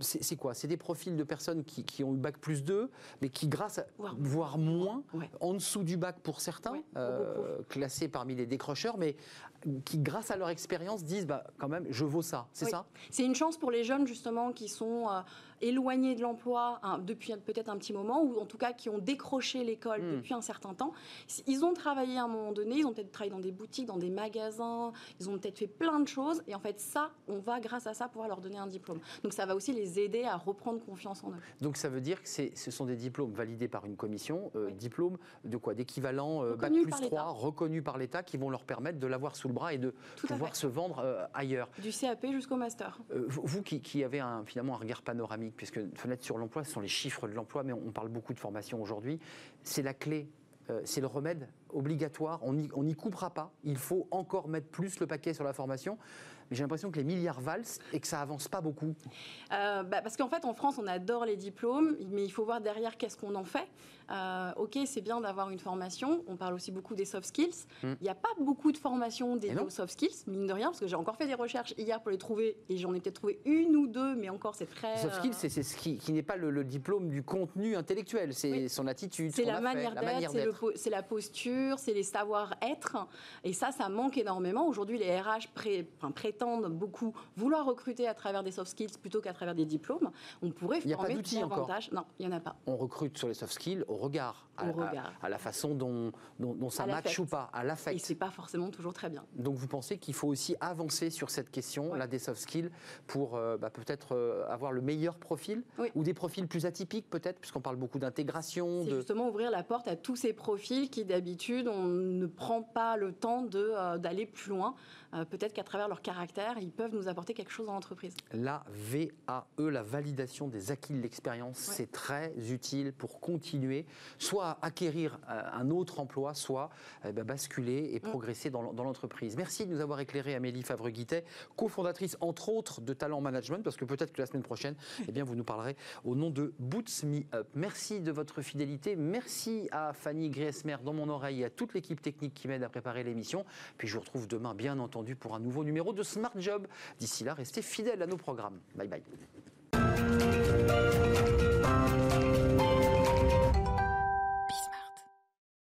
C'est quoi? C'est des profils de personnes qui, qui ont eu bac plus 2, mais qui, grâce à. Voire- voire moins, Ouais. en dessous du bac pour certains, euh, classés parmi les décrocheurs, mais qui, grâce à leur expérience, disent bah, quand même, je vaux ça. C'est Oui. ça? C'est une chance pour les jeunes justement qui sont éloignés de l'emploi hein, depuis peut-être un petit moment ou en tout cas qui ont décroché l'école Hmm. depuis un certain temps. Ils ont travaillé à un moment donné, ils ont peut-être travaillé dans des boutiques, dans des magasins, ils ont peut-être fait plein de choses et en fait ça, on va grâce à ça pouvoir leur donner un diplôme. Donc ça va aussi les aider à reprendre confiance en eux. Donc ça veut dire que ce sont des diplômes validés par une commission, euh, Oui. diplômes de quoi? D'équivalent euh, bac plus par 3, l'État. reconnus par l'État, qui vont leur permettre de l'avoir sous le bras et de Tout pouvoir se vendre euh, ailleurs. Du CAP jusqu'au master. Euh, vous vous qui, qui avez un, finalement un regard panoramique, puisque Fenêtre sur l'emploi, ce sont les chiffres de l'emploi, mais on parle beaucoup de formation aujourd'hui, c'est la clé, euh, c'est le remède obligatoire, on n'y coupera pas. Il faut encore mettre plus le paquet sur la formation mais j'ai l'impression que les milliards valsent et que ça avance pas beaucoup. Euh, bah, parce qu'en fait, en France, on adore les diplômes, mais il faut voir derrière qu'est-ce qu'on en fait. Euh, ok, c'est bien d'avoir une formation. On parle aussi beaucoup des soft skills. Hmm. Il n'y a pas beaucoup de formations dédiées aux soft skills, mine de rien, parce que j'ai encore fait des recherches hier pour les trouver et j'en ai peut-être trouvé une ou deux, mais encore c'est très. soft skills, c'est ce qui, qui n'est pas le, diplôme du contenu intellectuel, c'est son attitude. C'est la, manière d'être, c'est la posture, c'est les savoir-être. Et ça, ça manque énormément. Aujourd'hui, les RH pré, enfin, prétendent beaucoup vouloir recruter à travers des soft skills plutôt qu'à travers des diplômes, on pourrait former davantage. Non, il n'y en a pas. On recrute sur les soft skills au regard, à, à, la façon dont, dont, ça match ou pas, à l'affect. Et c'est pas forcément toujours très bien. Donc vous pensez qu'il faut aussi avancer sur cette question, là des soft skills, pour euh, bah, peut-être euh, avoir le meilleur profil ou des profils plus atypiques peut-être, puisqu'on parle beaucoup d'intégration. C'est de... justement ouvrir la porte à tous ces profils qui d'habitude on ne prend pas le temps euh, d'aller plus loin. Peut-être qu'à travers leur caractère, ils peuvent nous apporter quelque chose dans l'entreprise. La VAE, la validation des acquis de l'expérience, c'est très utile pour continuer, soit acquérir euh, un autre emploi, soit eh ben, basculer et mm. progresser dans l'entreprise. Merci de nous avoir éclairé, Amélie Favre-Guittet, cofondatrice entre autres de Talent Management, parce que peut-être que la semaine prochaine, eh bien, vous nous parlerez au nom de Boots Me Up. Merci de votre fidélité. Merci à Fanny Griesmer dans mon oreille et à toute l'équipe technique qui m'aide à préparer l'émission. Puis je vous retrouve demain, bien pour un nouveau numéro de Smart Job. D'ici là, restez fidèles à nos programmes. Bye bye.